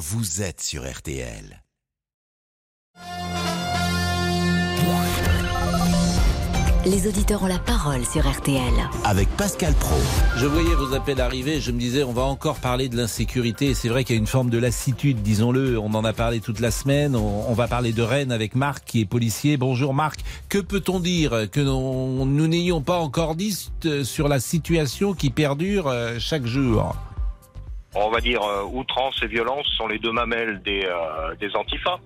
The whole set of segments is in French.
vous êtes sur RTL. Les auditeurs ont la parole sur RTL. Avec Pascal Pro. Je voyais vos appels arriver, je me disais on va encore parler de l'insécurité. C'est vrai qu'il y a une forme de lassitude, disons-le. On en a parlé toute la semaine. On, va parler de Rennes avec Marc qui est policier. Bonjour Marc. Que peut-on dire que nous n'ayons pas encore dit sur la situation qui perdure euh, chaque jour? On va dire euh, outrance et violence sont les deux mamelles des, euh, des antifas.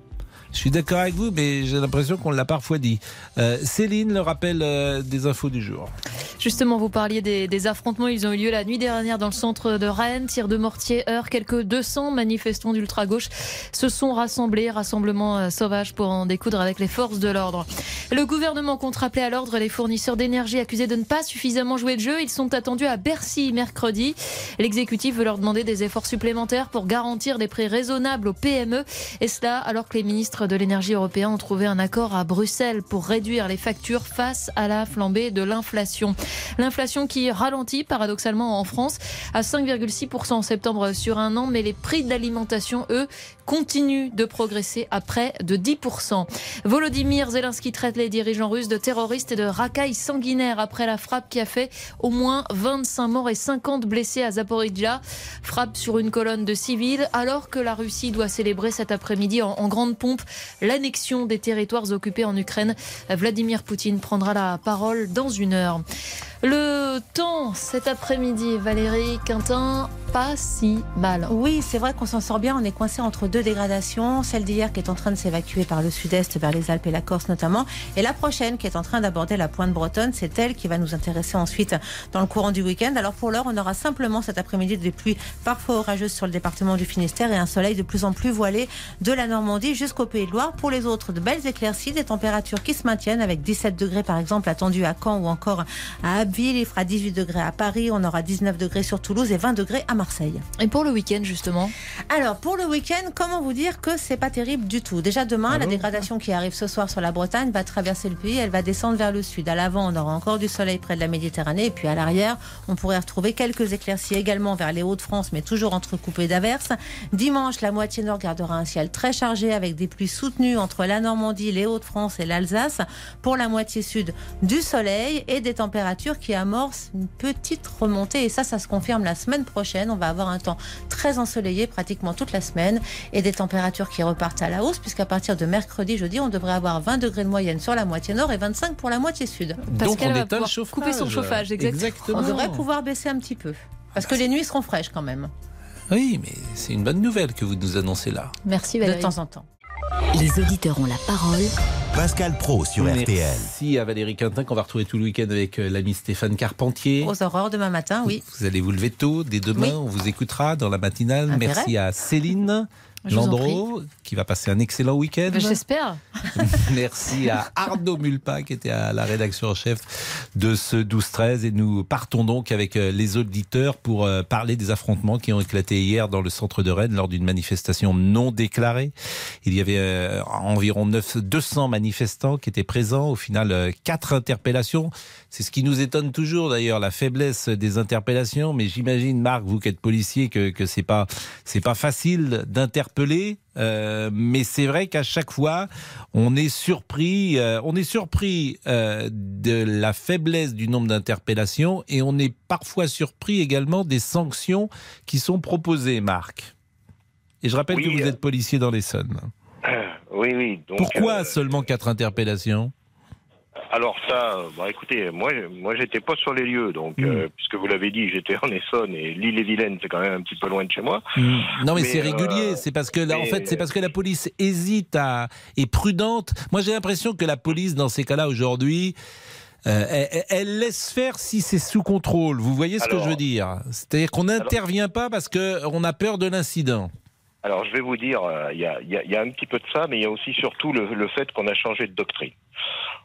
Je suis d'accord avec vous, mais j'ai l'impression qu'on l'a parfois dit. Euh, Céline, le rappel euh, des infos du jour. Justement, vous parliez des, affrontements. Ils ont eu lieu la nuit dernière dans le centre de Rennes. Tir de mortier, heure. Quelques 200 manifestants d'ultra-gauche se sont rassemblés. Rassemblement euh, sauvage pour en découdre avec les forces de l'ordre. Le gouvernement compte rappeler à l'ordre les fournisseurs d'énergie accusés de ne pas suffisamment jouer le jeu. Ils sont attendus à Bercy mercredi. L'exécutif veut leur demander des efforts supplémentaires pour garantir des prix raisonnables aux PME. Et cela alors que les ministres de l'énergie européen ont trouvé un accord à Bruxelles pour réduire les factures face à la flambée de l'inflation. L'inflation qui ralentit paradoxalement en France à 5,6% en septembre sur un an, mais les prix de l'alimentation, eux, continuent de progresser à près de 10%. Volodymyr Zelensky traite les dirigeants russes de terroristes et de racailles sanguinaires après la frappe qui a fait au moins 25 morts et 50 blessés à Zaporizhia. Frappe sur une colonne de civils alors que la Russie doit célébrer cet après-midi en grande pompe l'annexion des territoires occupés en Ukraine. Vladimir Poutine prendra la parole dans une heure. Le temps cet après-midi, Valérie Quintin, pas si mal. Oui, c'est vrai qu'on s'en sort bien. On est coincé entre deux dégradations. Celle d'hier qui est en train de s'évacuer par le sud-est vers les Alpes et la Corse notamment. Et la prochaine qui est en train d'aborder la pointe bretonne. C'est elle qui va nous intéresser ensuite dans le courant du week-end. Alors pour l'heure, on aura simplement cet après-midi des pluies parfois orageuses sur le département du Finistère et un soleil de plus en plus voilé de la Normandie jusqu'au Pays de Loire. Pour les autres, de belles éclaircies, des températures qui se maintiennent avec 17 degrés par exemple attendu à Caen ou encore à Abbeville. Il fera 18 degrés à Paris. On aura 19 degrés sur Toulouse et 20 degrés à Marseille. Et pour le week-end, justement Alors, pour le week-end, comment vous dire que c'est pas terrible du tout? Déjà demain, ah la dégradation qui arrive ce soir sur la Bretagne va traverser le pays, elle va descendre vers le sud. À l'avant, on aura encore du soleil près de la Méditerranée, et puis à l'arrière, on pourrait retrouver quelques éclaircies également vers les Hauts-de-France, mais toujours entrecoupées d'averses. Dimanche, la moitié nord gardera un ciel très chargé avec des pluies soutenues entre la Normandie, les Hauts-de-France et l'Alsace. Pour la moitié sud, du soleil et des températures qui amorcent une petite remontée. Et ça, ça se confirme la semaine prochaine. On va avoir un temps très ensoleillé pratiquement toute la semaine et des températures qui repartent à la hausse puisqu'à partir de mercredi, jeudi, on devrait avoir 20 degrés de moyenne sur la moitié nord et 25 pour la moitié sud. Donc on éteint le chauffage. Couper son chauffage, exactement. On devrait pouvoir baisser un petit peu parce que les nuits seront fraîches quand même. Oui, mais c'est une bonne nouvelle que vous nous annoncez là. Merci Valérie. De temps en temps. Les auditeurs ont la parole. Pascal Pro sur RTL. Merci à Valérie Quintin qu'on va retrouver tout le week-end avec euh, l'ami Stéphane Carpentier. Aux aurores demain matin, oui. Vous allez vous lever tôt, dès demain, on vous écoutera dans la matinale. Merci à Céline. Landreau, qui va passer un excellent week-end. Ben, j'espère. Merci à Arnaud Mulpa, qui était à la rédaction en chef de ce 12-13. Et nous partons donc avec euh, les auditeurs pour euh, parler des affrontements qui ont éclaté hier dans le centre de Rennes lors d'une manifestation non déclarée. Il y avait euh, environ 9, 200 manifestants qui étaient présents. Au final, quatre interpellations. C'est ce qui nous étonne toujours d'ailleurs, la faiblesse des interpellations. Mais j'imagine, Marc, vous qui êtes policier, que, que c'est pas, c'est pas facile d'interpeller euh, mais c'est vrai qu'à chaque fois, on est surpris, euh, on est surpris euh, de la faiblesse du nombre d'interpellations et on est parfois surpris également des sanctions qui sont proposées, Marc. Et je rappelle que vous êtes policier dans l'Essonne. Oui, oui. Pourquoi seulement quatre interpellations? Alors ça, bah écoutez, moi, moi j'étais pas sur les lieux, donc hmm. euh, puisque vous l'avez dit, j'étais en Essonne et l'île et Vilaine, c'est quand même un petit peu loin de chez moi. Hmm. Non, mais, c'est régulier. Euh, c'est parce que là, en fait, c'est parce que la police hésite à est prudente. Moi, j'ai l'impression que la police, dans ces cas-là, aujourd'hui. Euh, elle, laisse faire si c'est sous contrôle. Vous voyez ce que je veux dire? C'est-à-dire qu'on n'intervient pas parce qu'on a peur de l'incident. Alors je vais vous dire, il y, a, un petit peu de ça, mais il y a aussi surtout le fait qu'on a changé de doctrine.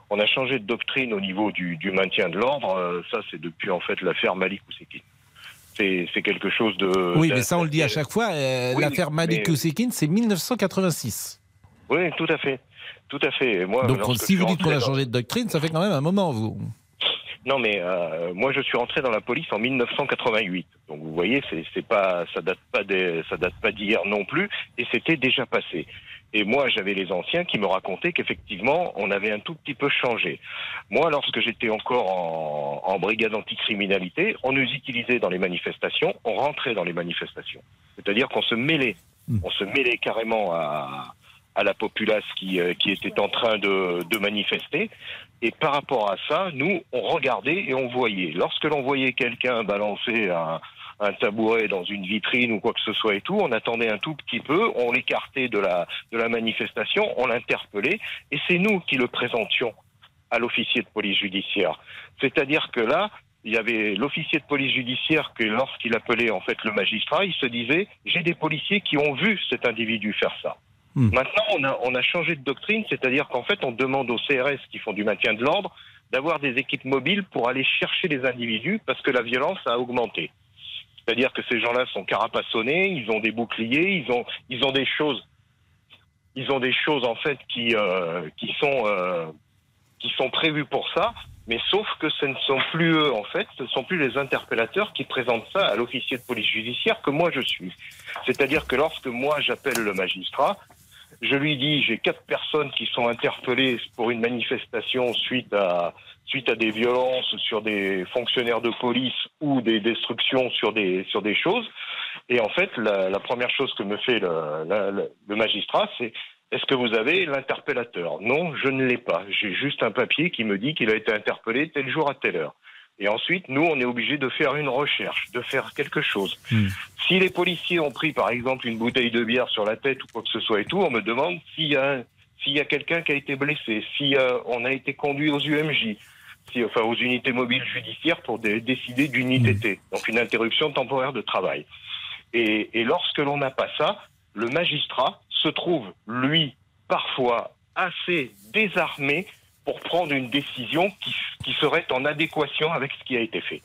On a changé de doctrine au niveau du, maintien de l'ordre. Euh, ça, c'est depuis en fait l'affaire Malik Ousekine. C'est quelque chose de. Oui, mais ça, on le dit à chaque fois. Euh, l'affaire Malik Ousekine, c'est 1986. Oui, tout à fait. Tout à fait. moi, Donc, si vous dites qu'on a changé de doctrine, ça fait quand même un moment, vous. Non, mais euh, moi, je suis rentré dans la police en 1988. Donc, vous voyez, c'est c'est pas, ça date pas des, ça date pas d'hier non plus, et c'était déjà passé. Et moi, j'avais les anciens qui me racontaient qu'effectivement, on avait un tout petit peu changé. Moi, lorsque j'étais encore en, en brigade anticriminalité, on nous utilisait dans les manifestations, on rentrait dans les manifestations. C'est-à-dire qu'on se mêlait, on se mêlait carrément à, à la populace qui, euh, qui était en train de, de manifester. Et par rapport à ça, nous, on regardait et on voyait. Lorsque l'on voyait quelqu'un balancer un, un tabouret dans une vitrine ou quoi que ce soit et tout, on attendait un tout petit peu, on l'écartait de la, de la manifestation, on l'interpellait, et c'est nous qui le présentions à l'officier de police judiciaire. C'est-à-dire que là, il y avait l'officier de police judiciaire que lorsqu'il appelait en fait le magistrat, il se disait j'ai des policiers qui ont vu cet individu faire ça. Hmm. Maintenant, on a, on a changé de doctrine, c'est-à-dire qu'en fait, on demande aux CRS qui font du maintien de l'ordre d'avoir des équipes mobiles pour aller chercher les individus parce que la violence a augmenté. C'est-à-dire que ces gens-là sont carapassonnés, ils ont des boucliers, ils ont, ils ont des choses, ils ont des choses en fait qui, euh, qui sont, euh, qui sont prévues pour ça. Mais sauf que ce ne sont plus eux, en fait, ce ne sont plus les interpellateurs qui présentent ça à l'officier de police judiciaire que moi je suis. C'est-à-dire que lorsque moi j'appelle le magistrat, je lui dis j'ai quatre personnes qui sont interpellées pour une manifestation suite à suite à des violences sur des fonctionnaires de police ou des destructions sur des sur des choses. Et en fait, la, première chose que me fait le- le magistrat, c'est est-ce que vous avez l'interpellateur? Non, je ne l'ai pas. J'ai juste un papier qui me dit qu'il a été interpellé tel jour à telle heure. Et ensuite, nous, on est obligé de faire une recherche, de faire quelque chose. Hmm. Si les policiers ont pris, par exemple, une bouteille de bière sur la tête ou quoi que ce soit et tout, on me demande s'il y a, un- s'il y a quelqu'un qui a été blessé, si euh, on a été conduit aux UMJ, si, enfin aux unités mobiles judiciaires pour dé- décider d'une ITT, donc une interruption temporaire de travail. Et, et lorsque l'on n'a pas ça, le magistrat se trouve, lui, parfois assez désarmé pour prendre une décision qui, serait en adéquation avec ce qui a été fait.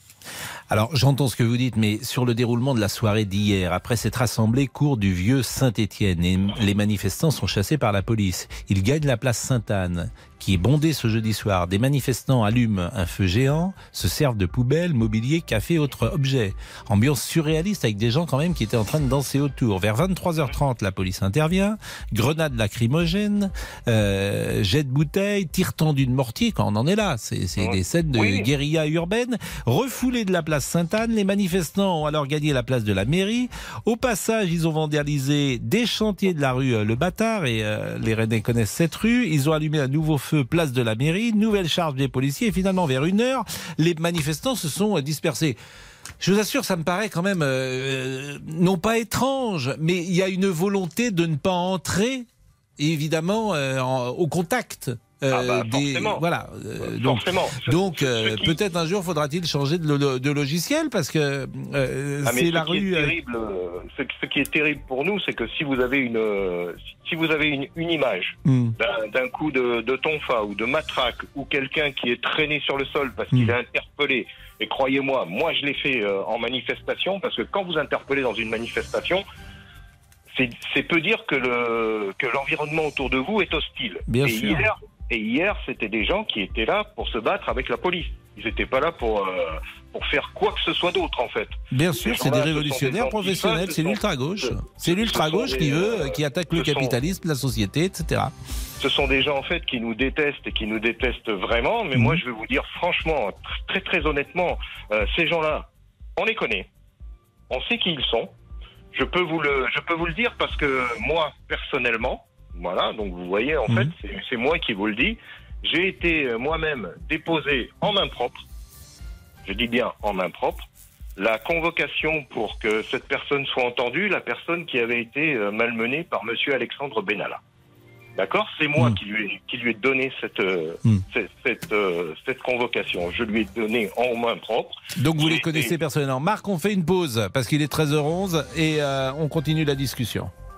Alors, j'entends ce que vous dites, mais sur le déroulement de la soirée d'hier, après s'être assemblée cours du vieux Saint-Étienne, et les manifestants sont chassés par la police. Ils gagnent la place Sainte-Anne, qui est bondée ce jeudi soir. Des manifestants allument un feu géant, se servent de poubelles, mobilier, café, autres objets. Ambiance surréaliste avec des gens quand même qui étaient en train de danser autour. Vers 23h30, la police intervient, grenade lacrymogène, euh, jet de bouteille, tir tendu de mortier, quand on en est là. C'est des scènes de Oui. guérilla urbaine. De la place Sainte-Anne, les manifestants ont alors gagné la place de la mairie. Au passage, ils ont vandalisé des chantiers de la rue euh, Le Bâtard, et euh, les Rennais connaissent cette rue. Ils ont allumé un nouveau feu place de la mairie, nouvelle charge des policiers, et finalement, vers une heure, les manifestants se sont euh, dispersés. Je vous assure, ça me paraît quand même, non pas étrange, mais il y a une volonté de ne pas entrer, évidemment, en- au contact. Euh, Ah bah, des, forcément. voilà. euh, donc, Forcément. Ce- donc ce- euh, qui- peut-être un jour faudra-t-il changer de, lo- de logiciel parce que Ah, c'est ce la rue. Terrible, ce, ce qui est terrible pour nous, c'est que si vous avez une, si vous avez une, une image hmm, d'un coup de, de tonfa ou de matraque ou quelqu'un qui est traîné sur le sol parce qu'il Mm. est interpellé, et croyez-moi, moi je l'ai fait en manifestation parce que quand vous interpellez dans une manifestation, c'est peu dire que le que l'environnement autour de vous est hostile. Bien et sûr. Hier, et hier, c'était des gens qui étaient là pour se battre avec la police. Ils n'étaient pas là pour euh, pour faire quoi que ce soit d'autre en fait. Bien sûr, Ces c'est des révolutionnaires des professionnels, c'est ce l'ultra gauche, sont- c'est ce l'ultra gauche sont qui veut, euh, qui attaque le sont- capitalisme, la société, etc. ce sont des gens en fait qui nous détestent et qui nous détestent vraiment. Mais Mhm. moi, je vais vous dire franchement, très très honnêtement, euh, ces gens-là, on les connaît, on sait qui ils sont. Je peux vous le, je peux vous le dire parce que moi personnellement, voilà, donc vous voyez en Mhm. fait, c'est- c'est moi qui vous le dis. J'ai été euh, moi-même déposé en main propre. Je dis bien en main propre. La convocation pour que cette personne soit entendue, la personne qui avait été euh, malmenée par Monsieur Alexandre Benalla. D'accord? C'est moi Mm. qui, lui ai, qui lui ai donné cette, euh, Mm. cette, cette, cette convocation. Je lui ai donné en main propre. Donc vous les connaissez personnellement. Marc, on fait une pause parce qu'il est 13h11 et euh, on continue la discussion.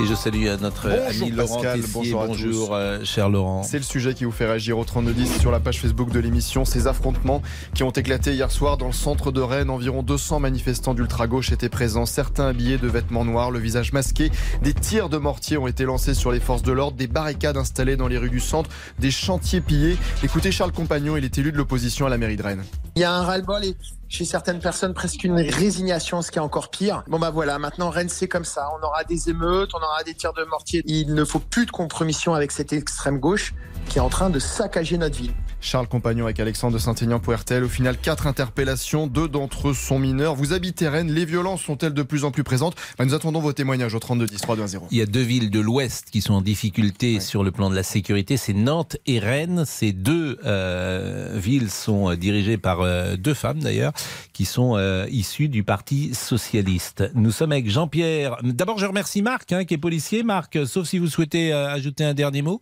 Et je salue notre bonjour ami Laurent Pascal, Tessier. bonjour, bonjour euh, cher Laurent. C'est le sujet qui vous fait réagir au 3210 sur la page Facebook de l'émission. Ces affrontements qui ont éclaté hier soir dans le centre de Rennes. Environ 200 manifestants d'ultra-gauche étaient présents, certains habillés de vêtements noirs, le visage masqué. Des tirs de mortier ont été lancés sur les forces de l'ordre, des barricades installées dans les rues du centre, des chantiers pillés. Écoutez Charles Compagnon, il est élu de l'opposition à la mairie de Rennes. Il y a un ras-le-bol et chez certaines personnes presque une résignation, ce qui est encore pire. Bon bah voilà, maintenant Rennes c'est comme ça. On aura des émeutes, on aura des tirs de mortier. Il ne faut plus de compromission avec cette extrême gauche qui est en train de saccager notre ville. Charles Compagnon avec Alexandre de Saint-Aignan pour RTL. Au final, quatre interpellations, deux d'entre eux sont mineurs. Vous habitez Rennes, les violences sont-elles de plus en plus présentes? Bah, Nous attendons vos témoignages au 32 10 3 2 0. Il y a deux villes de l'Ouest qui sont en difficulté sur le plan de la sécurité, c'est Nantes et Rennes. Ces deux euh, villes sont euh, dirigées par euh, deux femmes d'ailleurs, qui sont euh, issues du Parti socialiste. Nous sommes avec Jean-Pierre. D'abord, je remercie Marc, hein, qui est policier. Marc, sauf si vous souhaitez ajouter un dernier mot.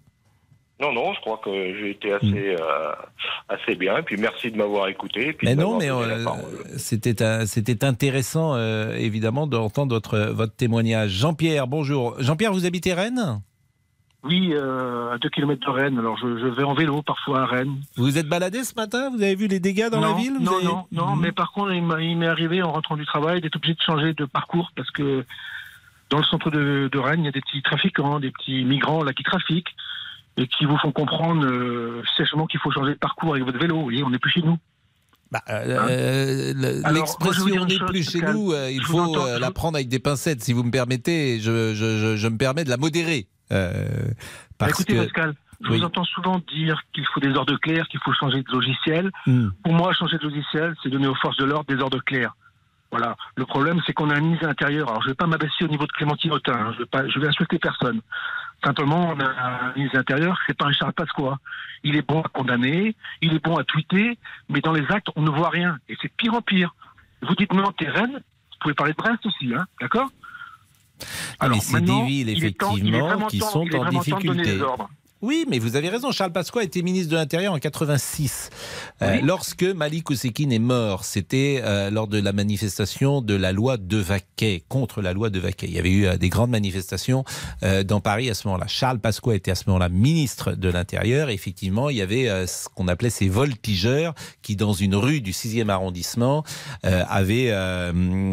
Non, non, je crois que j'ai été assez, euh, assez bien. Et puis merci de m'avoir écouté. Et puis Mais non, mais euh, c'était un- c'était intéressant, euh, évidemment, d'entendre votre, votre témoignage. Jean-Pierre, bonjour. Jean-Pierre, vous habitez Rennes? Oui, euh, à 2 km de Rennes. Alors, je, je vais en vélo parfois à Rennes. Vous vous êtes baladé ce matin? Vous avez vu les dégâts dans non, la ville? Vous Non, avez- non, non. Mhm. Mais par contre, il m'est arrivé en rentrant du travail d'être obligé de changer de parcours parce que dans le centre de, de Rennes, il y a des petits trafiquants, des petits migrants là qui trafiquent et qui vous font comprendre euh, sèchement qu'il faut changer de parcours avec votre vélo. Vous voyez, on n'est plus chez nous. Bah, euh, le- Alors, L'expression une n'est plus chez nous, euh, il faut entends, euh, la prendre avec des pincettes, si vous me permettez. Je, je, je, je me permets de la modérer. euh, parce Écoutez, que. Pascal, je Oui. vous entends souvent dire qu'il faut des ordres clairs, qu'il faut changer de logiciel. Hmm. Pour moi, changer de logiciel, c'est donner aux forces de l'ordre des ordres clairs. Voilà. Le problème, c'est qu'on a une mise à l'intérieur. Alors, je ne vais pas m'abaisser au niveau de Clémentine Autain. hein. Je vais pas, je vais insulter personne. Simplement, on a une mise à l'intérieur. C'est pas Richard Pasqua. Il est bon à condamner. Il est bon à tweeter. Mais dans les actes, on ne voit rien. Et c'est de pire en pire. Vous dites non, t'es Rennes. Vous pouvez parler de Brest aussi, hein. D'accord? Mais c'est des villes, il est temps- il est effectivement, vraiment qui temps- sont il est en temps de donner difficulté. les ordres. Oui, mais vous avez raison. Charles Pasqua était ministre de l'Intérieur en 86. Euh, lorsque Malik Oussekine est mort, c'était euh, lors de la manifestation de la loi de Vaquet, contre la loi de Vaquet. Il y avait eu euh, des grandes manifestations dans Paris à ce moment-là. Charles Pasqua était à ce moment-là ministre de l'Intérieur. Effectivement, il y avait ce qu'on appelait ces voltigeurs qui, dans une rue du 6e arrondissement, avaient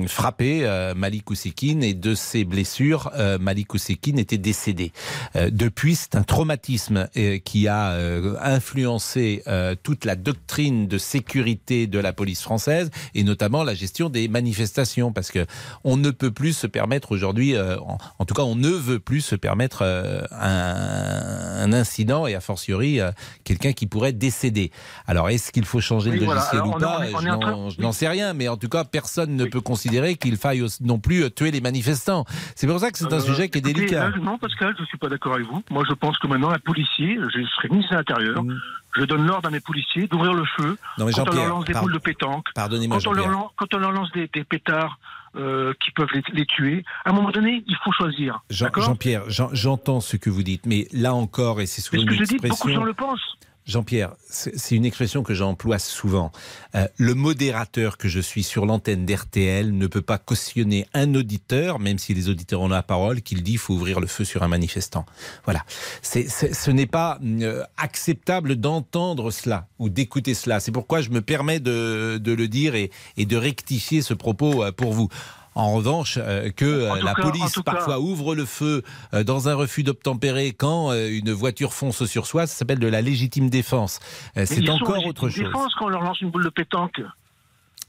frappé Malik Oussekine et de ses blessures, Malik Oussekine était décédé. Depuis, c'est un traumatisme euh, qui a euh, influencé euh, toute la doctrine de sécurité de la police française et notamment la gestion des manifestations parce que on ne peut plus se permettre aujourd'hui, en, en tout cas, on ne veut plus se permettre un, un incident et a fortiori quelqu'un qui pourrait décéder. Alors, est-ce qu'il faut changer Oui, le voilà. logiciel Alors, ou pas? Je n'en- train- je n'en sais rien, mais en tout cas, personne ne peut considérer qu'il faille non plus tuer les manifestants. C'est pour ça que c'est un sujet qui est délicat. là, non, Pascal, je ne suis pas d'accord avec vous. Moi, je pense que maintenant, un policier, je serai ministre de l'Intérieur, Mm. je donne l'ordre à mes policiers d'ouvrir le feu Non, mais quand on leur lance des boules de pétanque, quand on, leur lance, quand on leur lance des, des pétards euh, qui peuvent les, les tuer. À un moment donné, il faut choisir. Jean-Pierre, Jean- j'entends ce que vous dites, mais là encore, et c'est souvent ce que une je dis, beaucoup de gens le pensent. Jean-Pierre, c'est une expression que j'emploie souvent. Euh, le modérateur que je suis sur l'antenne d'RTL ne peut pas cautionner un auditeur, même si les auditeurs ont la parole, qu'il dit faut ouvrir le feu sur un manifestant. Voilà. Ce n'est pas euh, acceptable d'entendre cela ou d'écouter cela. C'est pourquoi je me permets de, le dire et, et de rectifier ce propos euh, pour vous. En revanche, euh, que euh, la cas- police cas- parfois ouvre le feu euh, dans un refus d'obtempérer quand une voiture fonce sur soi, ça s'appelle de la légitime défense. C'est encore en autre chose. défense quand on leur lance une boule de pétanque.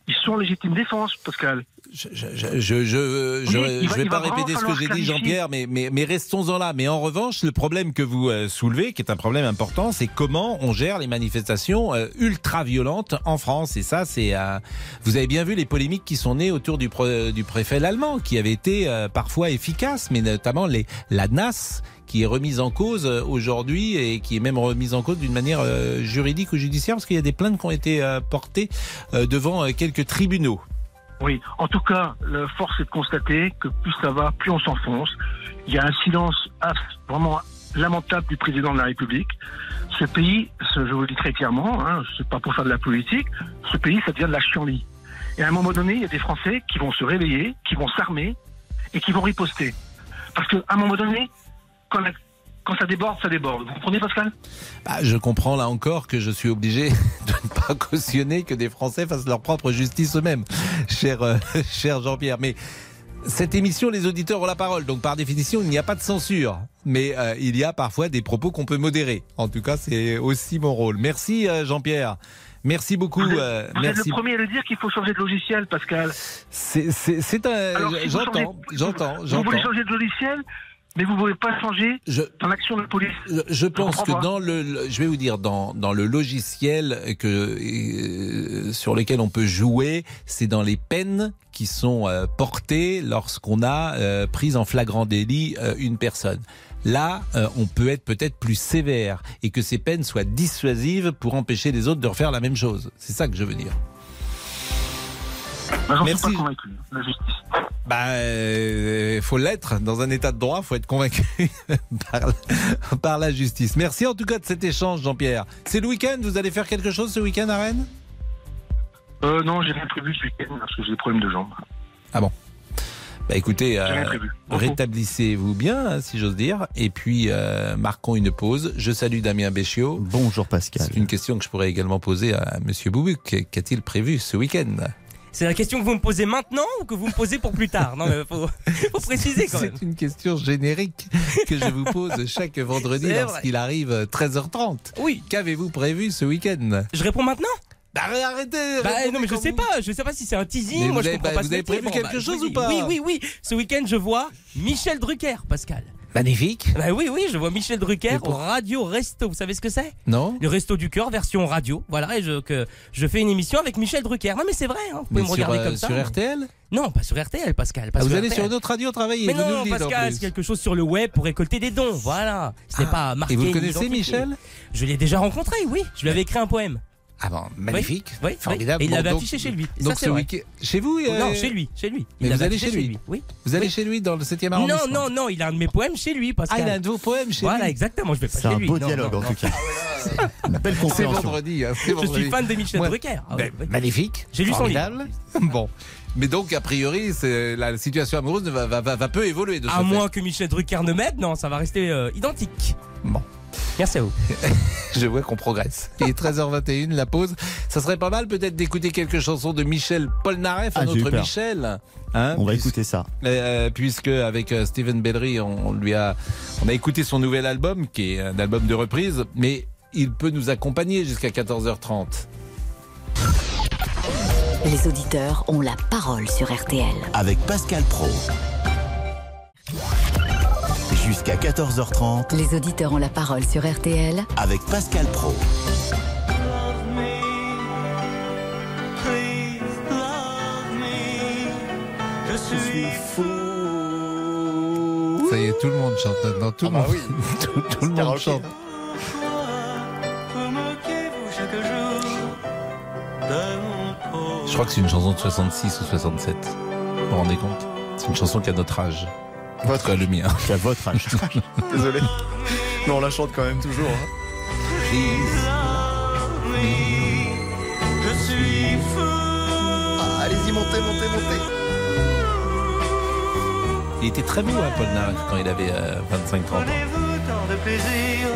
Ils sont en légitime défense, Pascal. Je va- vais pas répéter ce que j'ai dit. Jean-Pierre, mais, mais mais restons-en là. Mais en revanche, le problème que vous euh, soulevez, qui est un problème important, c'est comment on gère les manifestations euh, ultra violentes en France. Et ça, c'est euh, vous avez bien vu les polémiques qui sont nées autour du, du préfet allemand, qui avait été euh, parfois efficaces, mais notamment les la NAS qui est remise en cause euh, aujourd'hui et qui est même remise en cause d'une manière euh, juridique ou judiciaire parce qu'il y a des plaintes qui ont été euh, portées devant quelques tribunaux. Oui, en tout cas, la force est de constater que plus ça va, plus on s'enfonce. Il y a un silence vraiment lamentable du président de la République. Ce pays, je vous le dis très clairement, hein, c'est pas pour faire de la politique, ce pays, ça devient de la chienlit. Et à un moment donné, il y a des Français qui vont se réveiller, qui vont s'armer et qui vont riposter. Parce qu'à un moment donné, quand, la- quand ça déborde, ça déborde. Vous comprenez, Pascal? Bah, je comprends là encore que je suis obligé de ne pas cautionner que des Français fassent leur propre justice eux-mêmes, cher, euh, cher Jean-Pierre. Mais cette émission, les auditeurs ont la parole, donc par définition, il n'y a pas de censure. Mais euh, il y a parfois des propos qu'on peut modérer. En tout cas, c'est aussi mon rôle. Merci euh, Jean-Pierre. Merci beaucoup. Vous êtes, euh, vous êtes merci. le premier à le dire qu'il faut changer de logiciel, Pascal. C'est un. Si J'entends, j'entends, Vous voulez changer de logiciel, mais vous ne pouvez pas changer Je, dans l'action de la police. Je, je pense que pas. dans le, je vais vous dire, dans, dans le logiciel que, euh, sur lequel on peut jouer, c'est dans les peines qui sont euh, portées lorsqu'on a euh, pris en flagrant délit euh, une personne. Là, on peut être peut-être plus sévère et que ces peines soient dissuasives pour empêcher les autres de refaire la même chose. C'est ça que je veux dire. Bah, J'en suis Merci. pas convaincu, la justice. Bah, euh, faut l'être dans un état de droit. Faut être convaincu par, la- par la justice. Merci en tout cas de cet échange, Jean-Pierre. C'est le week-end. Vous allez faire quelque chose ce week-end à Rennes? Euh, non, j'ai rien prévu ce week-end parce que j'ai des problèmes de jambes. Bah écoutez, J'ai rien euh, rétablissez-vous bien, hein, si j'ose dire, et puis euh, marquons une pause. Je salue Damien Béchiot. Bonjour Pascal. C'est une question que je pourrais également poser à Monsieur Boubuc. Qu'a-t-il prévu ce week-end? C'est la question que vous me posez maintenant ou que vous me posez pour plus tard? Non, mais faut, faut préciser quand même. C'est une question générique que je vous pose chaque vendredi lorsqu'il arrive euh, 13h30. Oui. Qu'avez-vous prévu ce week-end? Je réponds maintenant? Bah arrêtez Bah non mais je sais vous- pas, je sais pas si c'est un teasing, Mais moi vous je avez- bah, pas vous avez prévu quelque je chose ou pas? Oui oui oui, ce week-end je vois Michel Drucker, Pascal. Magnifique. Bah oui oui, je vois Michel Drucker pour- Radio Resto, vous savez ce que c'est? Non Le Resto du Cœur version radio, voilà, et je, que, je fais une émission avec Michel Drucker. Non mais c'est vrai, hein, vous pouvez Mais me sur, regarder euh, comme ça. sur RTL Non, pas sur RTL Pascal. Pas Ah, Vous allez RTL. sur une autre radio travailler Mais vous non, Pascal, c'est quelque chose sur le web pour récolter des dons. Voilà. Ce n'est Ah, pas marqué. Et vous connaissez. Michel? Je l'ai déjà rencontré, oui. Je lui avais écrit un poème. Ah bon, magnifique, Oui, oui, formidable. Et il l'avait affiché chez lui. Et Donc ça, c'est ce vrai. week-end, chez vous euh, Non, chez lui, chez lui. Mais Il vous allez chez lui Oui. Vous allez Oui. chez lui dans le 7e Non, arrondissement non, non, il a un de mes poèmes chez lui, Ah, Pascal. il a un de vos poèmes chez Voilà, lui exactement. Je vais pas C'est chez un lui. beau Non, dialogue non, en non. tout cas. Une belle C'est vendredi. hein, c'est Je suis fan de Michel Drucker. Ah. Magnifique. J'ai lu son formidable. Bon. Mais donc, a priori, c'est- la situation amoureuse va, va, va, va peu évoluer de ce À moins que Michel Drucker ne m'aide, non, ça va rester euh, identique. Bon. Merci à vous. Je vois qu'on progresse. Il est 13h21, la pause. Ça serait pas mal peut-être d'écouter quelques chansons de Michel Polnareff, Ah, peur. Michel. Hein, On va puisque- écouter ça. Euh, puisque avec euh, Steven Bellery, on, on lui a, on a écouté son nouvel album, qui est un album de reprise, mais il peut nous accompagner jusqu'à 14h30. Les auditeurs ont la parole sur RTL. Avec Pascal Pro. Jusqu'à 14h30 Les auditeurs ont la parole sur RTL avec Pascal Pro. Ça y est, tout le monde chante maintenant. Tout, le, bah monde, oui. tout, tout le monde chante. Je crois que c'est une chanson de 66 ou 67. Vous vous rendez compte? C'est une chanson qui a notre âge. Cas, le mien. C'est à votre âge. Désolé. Mais on la chante quand même toujours. hein. Ah, Allez-y, montez, montez, montez. Il était très beau, hein, Paul Naref, quand il avait 25-30 ans.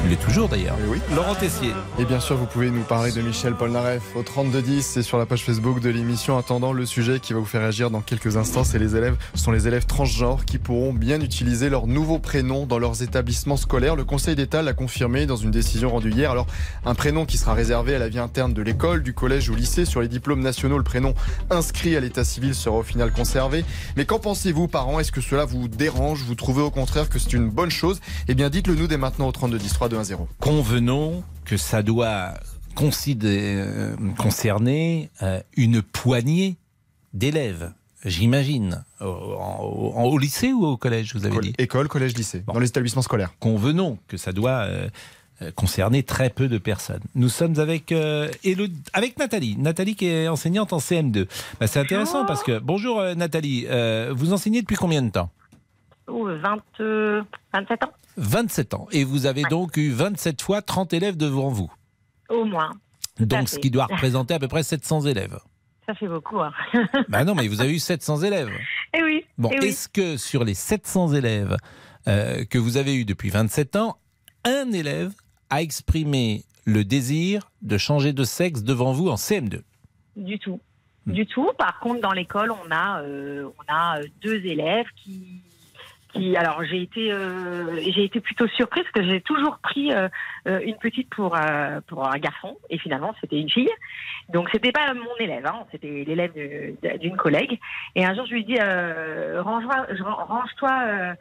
Il l'est toujours d'ailleurs. Oui. Laurent Tessier. Et bien sûr, vous pouvez nous parler de Michel Polnareff au 3210 et sur la page Facebook de l'émission. Attendant, le sujet qui va vous faire réagir dans quelques instants, c'est les élèves, ce sont les élèves transgenres qui pourront bien utiliser leur nouveau prénom dans leurs établissements scolaires. Le Conseil d'État l'a confirmé dans une décision rendue hier. Alors, un prénom qui sera réservé à la vie interne de l'école, du collège ou lycée. Sur les diplômes nationaux, le prénom inscrit à l'état civil sera au final conservé. Mais qu'en pensez-vous, parents? Est-ce que cela vous dérange? Vous trouvez au contraire que c'est une bonne chose? Eh bien, dites-le nous dès maintenant au 3210 3 2 1 0. Convenons que ça doit euh, concerner euh, une poignée d'élèves, j'imagine. Au, lycée ou au collège, vous avez dit? École, collège, lycée, Bon. dans les établissements scolaires. Convenons que ça doit euh, concerner très peu de personnes. Nous sommes avec, euh, avec Nathalie. Nathalie qui est enseignante en CM2. Bah, c'est intéressant parce que, bonjour Nathalie, euh, vous enseignez depuis combien de temps? 20, euh, 27 ans 27 ans. Et vous avez donc eu 27 fois 30 élèves devant vous. au moins. Donc ce qui doit représenter à peu près 700 élèves. Ça fait beaucoup. Hein. Bah non, mais vous avez eu 700 élèves. Eh oui. Bon, eh oui. est-ce que sur les 700 élèves, euh, que vous avez eu depuis 27 ans, un élève a exprimé le désir de changer de sexe devant vous en CM2. Du tout. Hmm. Du tout. Par contre, dans l'école, on a, euh, on a deux élèves qui. Alors j'ai été euh, j'ai été plutôt surprise parce que j'ai toujours pris euh, euh, une petite pour euh, pour un garçon et finalement c'était une fille. Donc c'était pas mon élève hein, c'était l'élève d'une collègue. Et un jour je lui dis euh, range-toi range-toi euh,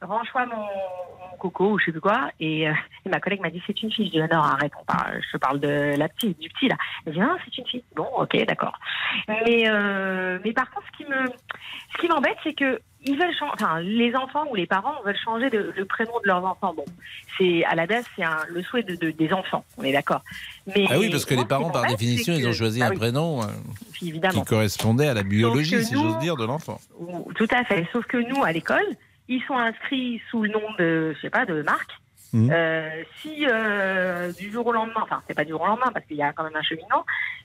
range-toi mon, mon coco ou je sais plus quoi. Et, et ma collègue m'a dit c'est une fille. Je dis non arrête on parle, je parle de la petite du petit là. Elle dit non c'est une fille. Bon ok d'accord. Mais mais par contre ce qui me ce qui m'embête c'est que ils veulent changer enfin les enfants ou les parents veulent changer de- le prénom de leurs enfants bon c'est à la base c'est le souhait de, de- des enfants on est d'accord mais Ah oui, parce que les parents, par définition, ils ont choisi Ah un oui, prénom euh, qui correspondait à la biologie, si j'ose dire, de l'enfant. Ou- Tout à fait. Sauf que nous, à l'école, ils sont inscrits sous le nom de, je sais pas, de Marc. Mhm. Euh, si euh, du jour au lendemain, enfin c'est pas du jour au lendemain parce qu'il y a quand même un cheminement.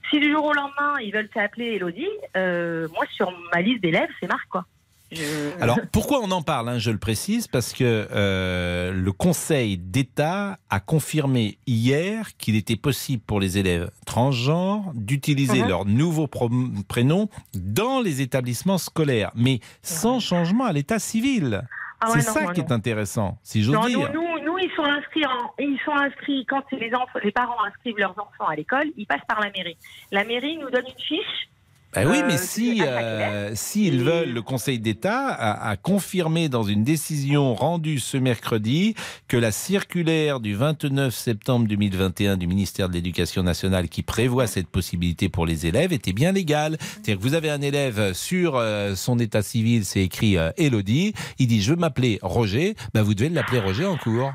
Si du jour au lendemain ils veulent s'appeler Elodie, moi sur ma liste d'élèves c'est Marc quoi. Je- Alors, pourquoi on en parle hein, Je le précise parce que euh, le Conseil d'État a confirmé hier qu'il était possible pour les élèves transgenres d'utiliser Mhm. leur nouveau prénom dans les établissements scolaires, mais sans changement à l'état civil. Ah ouais, C'est ça qui non. est intéressant, si j'ose nous, dire. nous, nous, ils sont inscrits, en, ils sont inscrits quand les enfants, les parents inscrivent leurs enfants à l'école, ils passent par la mairie. La mairie nous donne une fiche. Ben oui, euh, mais qui si, euh, s'ils veulent, le Conseil d'État a, a confirmé dans une décision rendue ce mercredi que la circulaire du 29 septembre 2021 du ministère de l'Éducation nationale qui prévoit cette possibilité pour les élèves était bien légale. C'est-à-dire que vous avez un élève sur euh, son état civil, c'est écrit euh, Elodie, il dit je veux m'appeler Roger, ben vous devez l'appeler Roger en cours.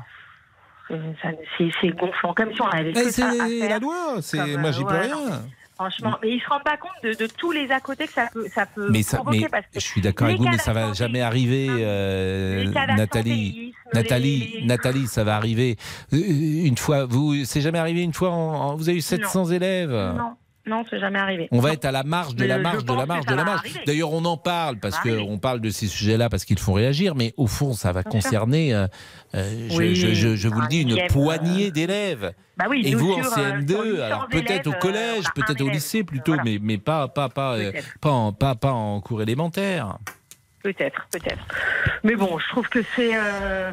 Euh, C'est gonflant, comme si on avait Ben, c'est la loi, c'est moi euh, j'y peux rien. Non. Franchement, mais ils se rendent pas compte de, de tous les à côté que ça peut, ça peut Mais, ça, provoquer mais parce que je suis d'accord avec vous, mais ça va jamais arriver, euh, Nathalie. Nathalie, les- Nathalie, ça va arriver Euh, une fois. Vous, c'est jamais arrivé une fois. en- en- vous avez eu 700 élèves? Non, non, c'est jamais arrivé. On va être à la marge de la marge de la marge de la marge. D'ailleurs, on en parle parce va que arriver. on parle de ces sujets-là parce qu'ils font réagir, mais au fond, ça va concerner, euh, euh, je, Oui, je- je- je vous le dis, une dixième, poignée d'élèves. Bah oui, Et vous en sur, euh, sur CM2, 800 alors peut-être au collège, euh, a peut-être au lycée plutôt, Voilà. mais, mais pas, pas, pas, euh, pas, en, pas, pas en cours élémentaire. Peut-être, peut-être. Mais bon, je trouve que c'est. euh,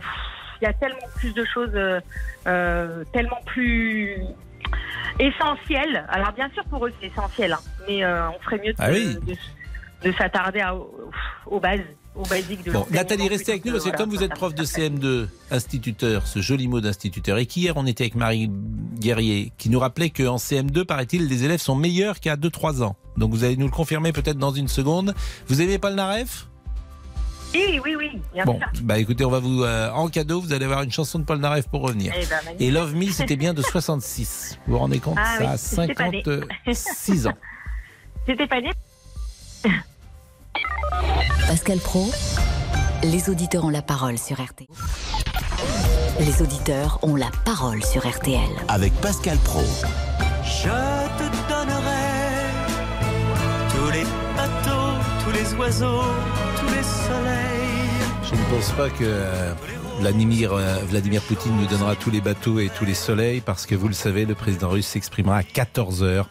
Il y a tellement plus de choses, euh, euh, tellement plus essentielles. Alors, bien sûr, pour eux, c'est essentiel, hein, mais euh, on ferait mieux de, Ah oui. de, de s'attarder aux, bases, aux basiques de Bon, Nathalie, restez avec nous parce que comme vous êtes prof de CM2, instituteur, ce joli mot d'instituteur, et qu'hier on était avec Marie Guerrier qui nous rappelait qu'en CM2, paraît-il, les élèves sont meilleurs qu'à 2-3 ans. Donc vous allez nous le confirmer peut-être dans une seconde. Vous aimez pas le Naref Oui, oui, oui, bien Bon, sûr. bah écoutez, on va vous euh, en cadeau, vous allez avoir une chanson de Paul Naref pour revenir. Eh ben. Et Love Me, c'était bien de 66. Vous vous rendez compte? Ah Ça oui, a j'étais pas née. 56 ans. C'était pas né Pascal Pro, les auditeurs ont la parole sur RTL. Les auditeurs ont la parole sur RTL. Avec Pascal Pro. Je te donnerai tous les bateaux, tous les oiseaux. Je ne pense pas que euh, Vladimir, euh, Vladimir Poutine nous donnera tous les bateaux et tous les soleils parce que vous le savez, le président russe s'exprimera à 14 heures.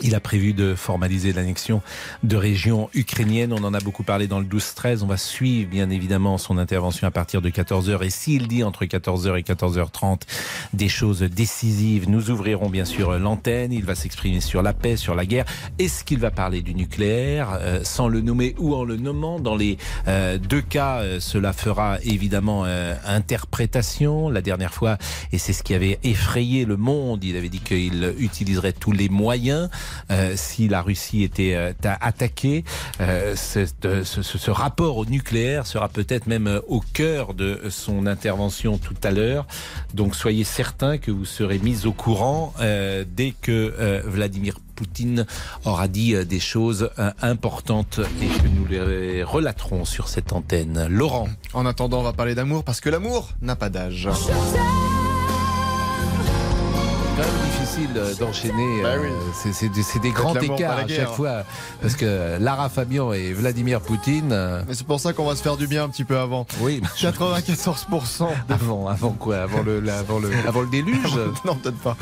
Il a prévu de formaliser l'annexion de régions ukrainiennes. On en a beaucoup parlé dans le 12-13. On va suivre bien évidemment son intervention à partir de 14h. Et s'il dit entre 14h et 14h30 des choses décisives, nous ouvrirons bien sûr l'antenne. Il va s'exprimer sur la paix, sur la guerre. Est-ce qu'il va parler du nucléaire euh, sans le nommer ou en le nommant? Dans les euh, deux cas, euh, cela fera évidemment euh, interprétation. La dernière fois, et c'est ce qui avait effrayé le monde, il avait dit qu'il utiliserait tous les moyens euh, si la Russie était euh, ta- attaquée. Euh, cette- ce, ce- ce rapport au nucléaire sera peut-être même au cœur de son intervention tout à l'heure. Donc soyez certains que vous serez mis au courant euh, dès que euh, Vladimir Poutine aura dit des choses importantes et que nous les relaterons sur cette antenne. Laurent. En attendant, on va parler d'amour parce que l'amour n'a pas d'âge. Difficile d'enchaîner. Bah euh, oui. c'est- C'est des, c'est des grands écarts à chaque fois. Parce que Lara Fabian et Vladimir Poutine. euh, Mais c'est pour ça qu'on va se faire du bien un petit peu avant. Oui. 94%. des- Avant, avant quoi? Avant le, la- avant le, avant le déluge? Non, peut-être pas.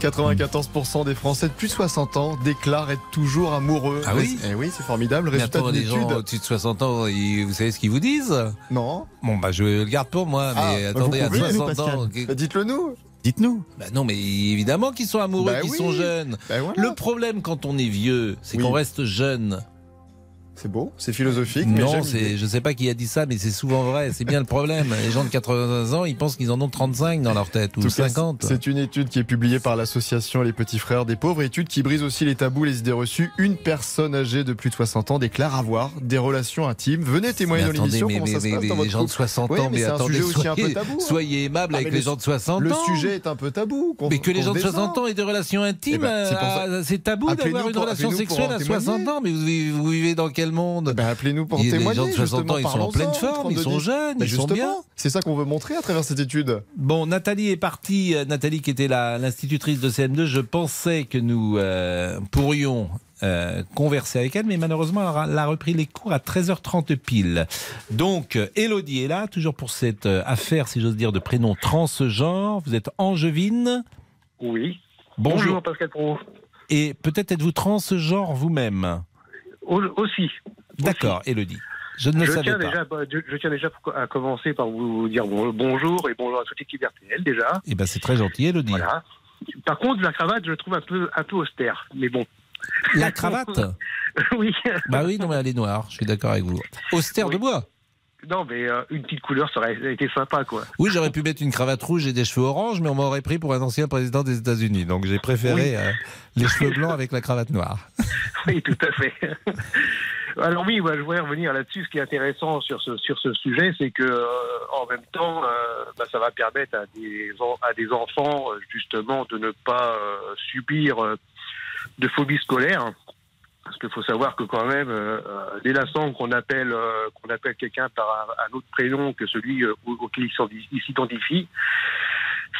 94% des Français de plus de 60 ans déclarent être toujours amoureux. Ah oui? Eh oui, c'est formidable. Résultat d'une les gens au-dessus de 60 ans, ils- vous savez ce qu'ils vous disent? Non. Bon, bah je le garde pour moi, Ah, mais bah, attendez, à pouvez, nous, 60 ans. Bah, Dites-le nous. Dites-nous. Bah non, mais évidemment qu'ils sont amoureux, Bah qu'ils oui. sont jeunes. Voilà. Le problème quand on est vieux, c'est Oui. qu'on reste jeune. C'est beau, c'est philosophique. mais Non, c'est, je sais pas qui a dit ça, mais c'est souvent vrai. C'est bien le problème. Les gens de 80 ans, ils pensent qu'ils en ont 35 dans leur tête ou tout cas, 50. C'est une étude qui est publiée par l'association Les Petits Frères des Pauvres, étude qui brise aussi les tabous, les idées reçues. Une personne âgée de plus de 60 ans déclare avoir des relations intimes. Venez témoigner Mais dans l'émission mais, comment mais- ça se mais- passe mais dans les gens de couple. 60 Oui, ans, mais mais c'est un attendez, sujet aussi un peu soyez, tabou, soyez aimable Ah, avec les le- gens de 60 Le ans. sujet est un peu tabou. Mais que les gens de descend. 60 ans aient des relations intimes, Eh ben, c'est pour ça- euh, c'est tabou d'avoir une relation sexuelle à 60 témoigner. ans. Mais vous vivez dans quel monde Ben, appelez-nous pour témoigner. gens de 60 ans, ils sont en pleine forme, ils 32 sont jeunes, Ben, ils sont bien. C'est ça qu'on veut montrer à travers cette étude. Bon, Nathalie est partie. Euh, Nathalie, qui était l'institutrice de CM2, je pensais que nous euh, pourrions euh, converser avec elle, mais malheureusement, elle a- elle a repris les cours à 13h30 pile. Donc, Elodie est là, toujours pour cette euh, affaire, si j'ose dire, de prénom transgenre. Vous êtes angevine? Oui. Bonjour. Pascal Pro. Et peut-être êtes-vous transgenre vous-même? Aussi. D'accord, Elodie. Je ne le je, savais tiens pas. déjà, bah, je, je tiens déjà pour- à commencer par vous dire bon- bonjour et bonjour à toute l'équipe RTL déjà. Eh ben, c'est très gentil, Elodie. Voilà. Par contre, la cravate, je trouve un peu, un peu austère. Mais bon. La cravate Oui. Bah oui, non, mais elle est noire, je suis d'accord avec vous. Austère de bois Non, mais euh, une petite couleur, ça aurait été sympa, quoi. Oui, j'aurais pu mettre une cravate rouge et des cheveux orange, mais on m'aurait pris pour un ancien président des États-Unis. Donc j'ai préféré Oui. euh, les cheveux blancs avec la cravate noire. Oui, tout à fait. Alors oui, je voudrais revenir là-dessus. Ce qui est intéressant sur ce, sur ce sujet, c'est que euh, en même temps, bah, ça va permettre à des, à des enfants, justement, de ne pas subir de phobie scolaire. Parce qu'il faut savoir que quand même, euh, euh, dès l'instant qu'on appelle, euh, qu'on appelle quelqu'un par un, autre prénom que celui euh, au- auquel il s'identifie,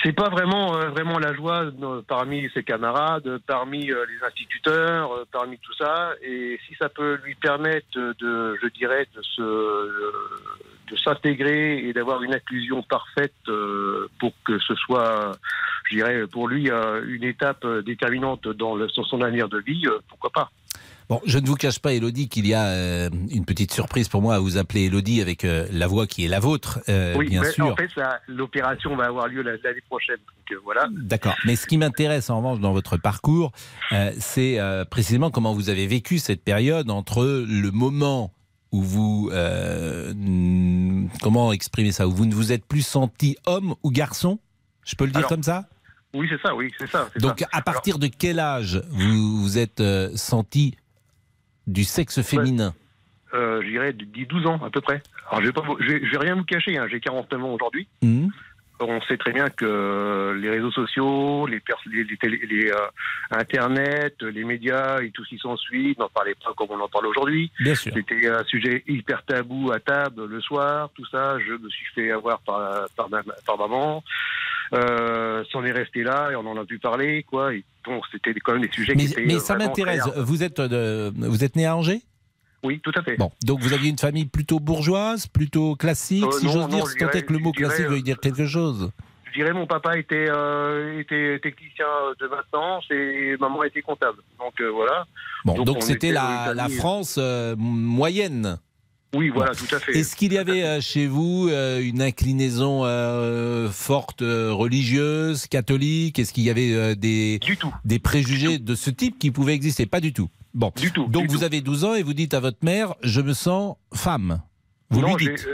c'est pas vraiment euh, vraiment la joie parmi ses camarades, parmi les instituteurs, parmi tout ça. Et si ça peut lui permettre de, je dirais, de se de s'intégrer et d'avoir une inclusion parfaite pour que ce soit, je dirais, pour lui une étape déterminante dans le, sur son avenir de vie, pourquoi pas. Bon, je ne vous cache pas, Elodie, qu'il y a euh, une petite surprise pour moi à vous appeler Elodie avec euh, la voix qui est la vôtre, euh, oui, bien mais sûr. en fait, l'opération va avoir lieu la- l'année prochaine. Donc voilà. D'accord. Mais ce qui m'intéresse en revanche dans votre parcours, c'est précisément comment vous avez vécu cette période entre le moment où vous, comment exprimer ça, où vous ne vous êtes plus senti homme ou garçon, je peux le dire Alors, comme ça? Oui, c'est ça, oui, c'est ça. Donc ça. à partir de quel âge vous vous êtes senti du sexe féminin euh, je dirais, de 10-12 ans à peu près. Alors, je je vais, rien vous cacher, hein, j'ai 49 ans aujourd'hui. Mhm. On sait très bien que les réseaux sociaux, les, les, les télé- les, euh, Internet, les médias et tout ce qui s'ensuit n'en parlaient pas comme on en parle aujourd'hui. C'était un sujet hyper tabou à table le soir, tout ça. Je me suis fait avoir par, par, ma- par maman. Euh, c'en est resté là et on en a pu parler, quoi. Et bon, c'était quand même des sujets Mais, qui étaient mais euh, ça m'intéresse. Vous êtes de, vous êtes né à Angers? Oui, tout à fait. Bon, donc vous aviez une famille plutôt bourgeoise, plutôt classique, Euh, si j'ose dire, tant est que le mot dirais, classique euh, veuille dire quelque chose. Je dirais mon papa était euh, était technicien de maintenance et maman était comptable. Donc euh, voilà. Bon, Donc, donc on c'était était la, France euh, moyenne. Oui, voilà, tout à fait. Est-ce qu'il y avait euh, chez vous euh, une inclinaison euh, forte religieuse, catholique? Est-ce qu'il y avait des, des préjugés de ce type qui pouvaient exister? Pas du tout. Bon, Du tout, donc du vous tout. avez 12 ans et vous dites à votre mère, je me sens femme. Vous non, lui dites.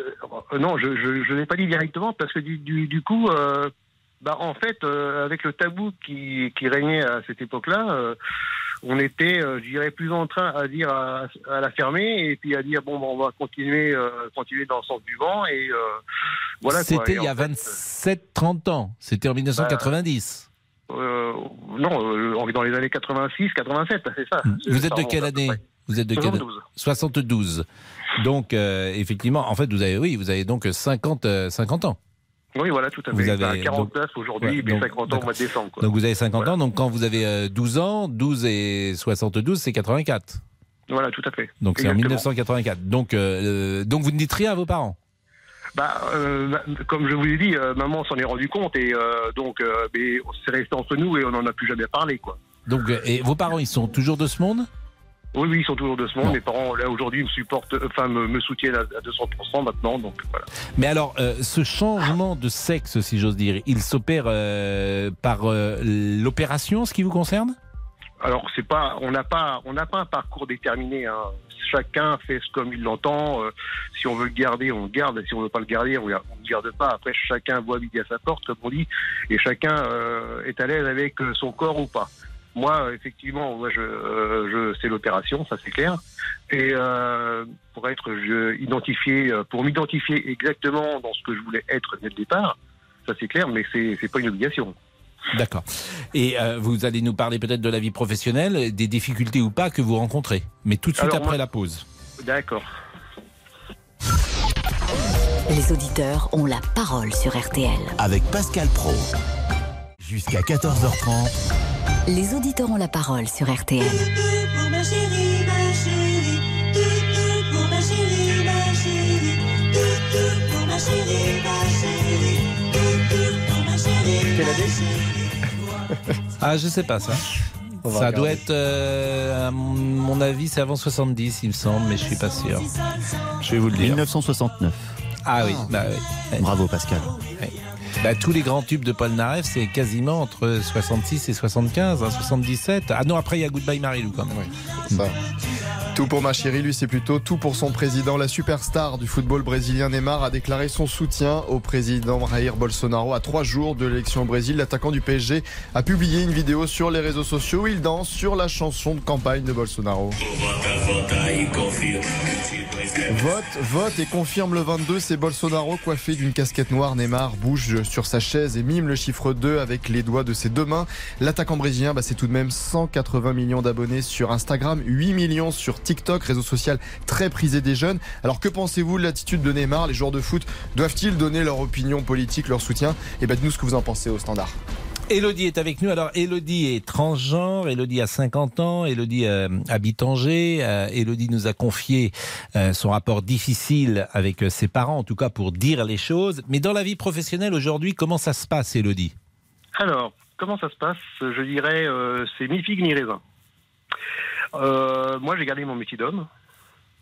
euh, non, je je l'ai pas dit directement parce que du du, du coup, euh, bah en fait, euh, avec le tabou qui qui régnait à cette époque-là. On était, euh, je dirais, plus en train à dire à, à la fermer et puis à dire bon, bah, on va continuer, euh, continuer dans le sens du vent et euh, voilà. C'était il y a en fait, 27-30 ans. C'était en 1990. euh, non, dans les années 86, 87, c'est ça. Vous êtes de quelle année. Vous êtes de quelle 72. 72. Donc, effectivement, en fait, vous avez, oui, vous avez donc 50, euh, 50 ans. Oui, voilà, tout à fait. Vous avez- Bah, 49 aujourd'hui, donc- 50 ans au mois de décembre. Quoi. Donc vous avez 50 ans, donc quand vous avez euh, 12 ans, 12 et 72, c'est 84. Voilà, tout à fait. Donc c'est en Exactement. 1984. Donc, euh, euh, donc vous ne dites rien à vos parents? Bah, euh, comme je vous l'ai dit, euh, maman s'en est rendu compte et euh, donc euh, mais c'est resté entre nous et on n'en a plus jamais parlé, quoi. Donc, euh, et vos parents, ils sont toujours de ce monde? Oui, oui, ils sont toujours de ce monde. Mes parents, là, aujourd'hui, me supportent, euh, enfin, me, me soutiennent à, à 200% maintenant, donc voilà. Mais alors, euh, ce changement de sexe, si j'ose dire, il s'opère euh, par euh, l'opération, ce qui vous concerne? Alors, c'est pas, on n'a pas, on n'a pas un parcours déterminé. Hein. Chacun fait ce comme il l'entend. Si on veut le garder, on le garde. Si on veut pas le garder, on ne le garde pas. Après, chacun voit midi à sa porte, comme on dit, et chacun est à l'aise avec son corps ou pas. Moi, euh, effectivement, moi, je, euh, je c'est l'opération, ça c'est clair. Et euh, pour être je, identifié, euh, pour m'identifier exactement dans ce que je voulais être dès le départ, ça c'est clair, mais c'est c'est pas une obligation. D'accord. Et euh, vous allez nous parler peut-être de la vie professionnelle, des difficultés ou pas que vous rencontrez. Mais tout de suite Alors, après moi- la pause. D'accord. Les auditeurs ont la parole sur RTL. Avec Pascal Pro. Jusqu'à 14h30. Les auditeurs ont la parole sur RTL. Pour ma chérie, ma chérie, tout pour ma chérie, ma chérie, tout pour ma chérie, ma chérie, tout pour ma chérie. Quelle année Ah, je sais pas ça. Ça regarder. doit être, euh, à mon avis, c'est avant 70, il me semble, mais je suis pas sûr. Je vais vous le dire. 1969. Ah oui, bah oui. Bravo Pascal. Bah, tous les grands tubes de Paul Naref, c'est quasiment entre 66 et 75, hein, 77. Ah non, après il y a Goodbye Marilou quand même. Tout pour ma chérie, lui c'est plutôt tout pour son président. La superstar du football brésilien Neymar a déclaré son soutien au président Jair Bolsonaro à trois jours de l'élection au Brésil. L'attaquant du PSG a publié une vidéo sur les réseaux sociaux où il danse sur la chanson de campagne de Bolsonaro. Vote, vote et confirme le 22, c'est Bolsonaro coiffé d'une casquette noire. Neymar bouge sur sa chaise et mime le chiffre 2 avec les doigts de ses deux mains. L'attaquant brésilien, bah, c'est tout de même 180 millions d'abonnés sur Instagram, 8 millions sur TikTok, réseau social très prisé des jeunes. Alors que pensez-vous de l'attitude de Neymar? Les joueurs de foot doivent-ils donner leur opinion politique, leur soutien? Et bah, dites-nous ce que vous en pensez au standard. Elodie est avec nous. Alors, Elodie est transgenre. Elodie a 50 ans. Elodie euh, habite Angers. Euh, Elodie nous a confié euh, son rapport difficile avec euh, ses parents, en tout cas pour dire les choses. Mais dans la vie professionnelle aujourd'hui, comment ça se passe, Elodie? Alors, comment ça se passe? Je dirais, euh, c'est mi figue mi raisin. Euh, moi, j'ai gardé mon métier d'homme.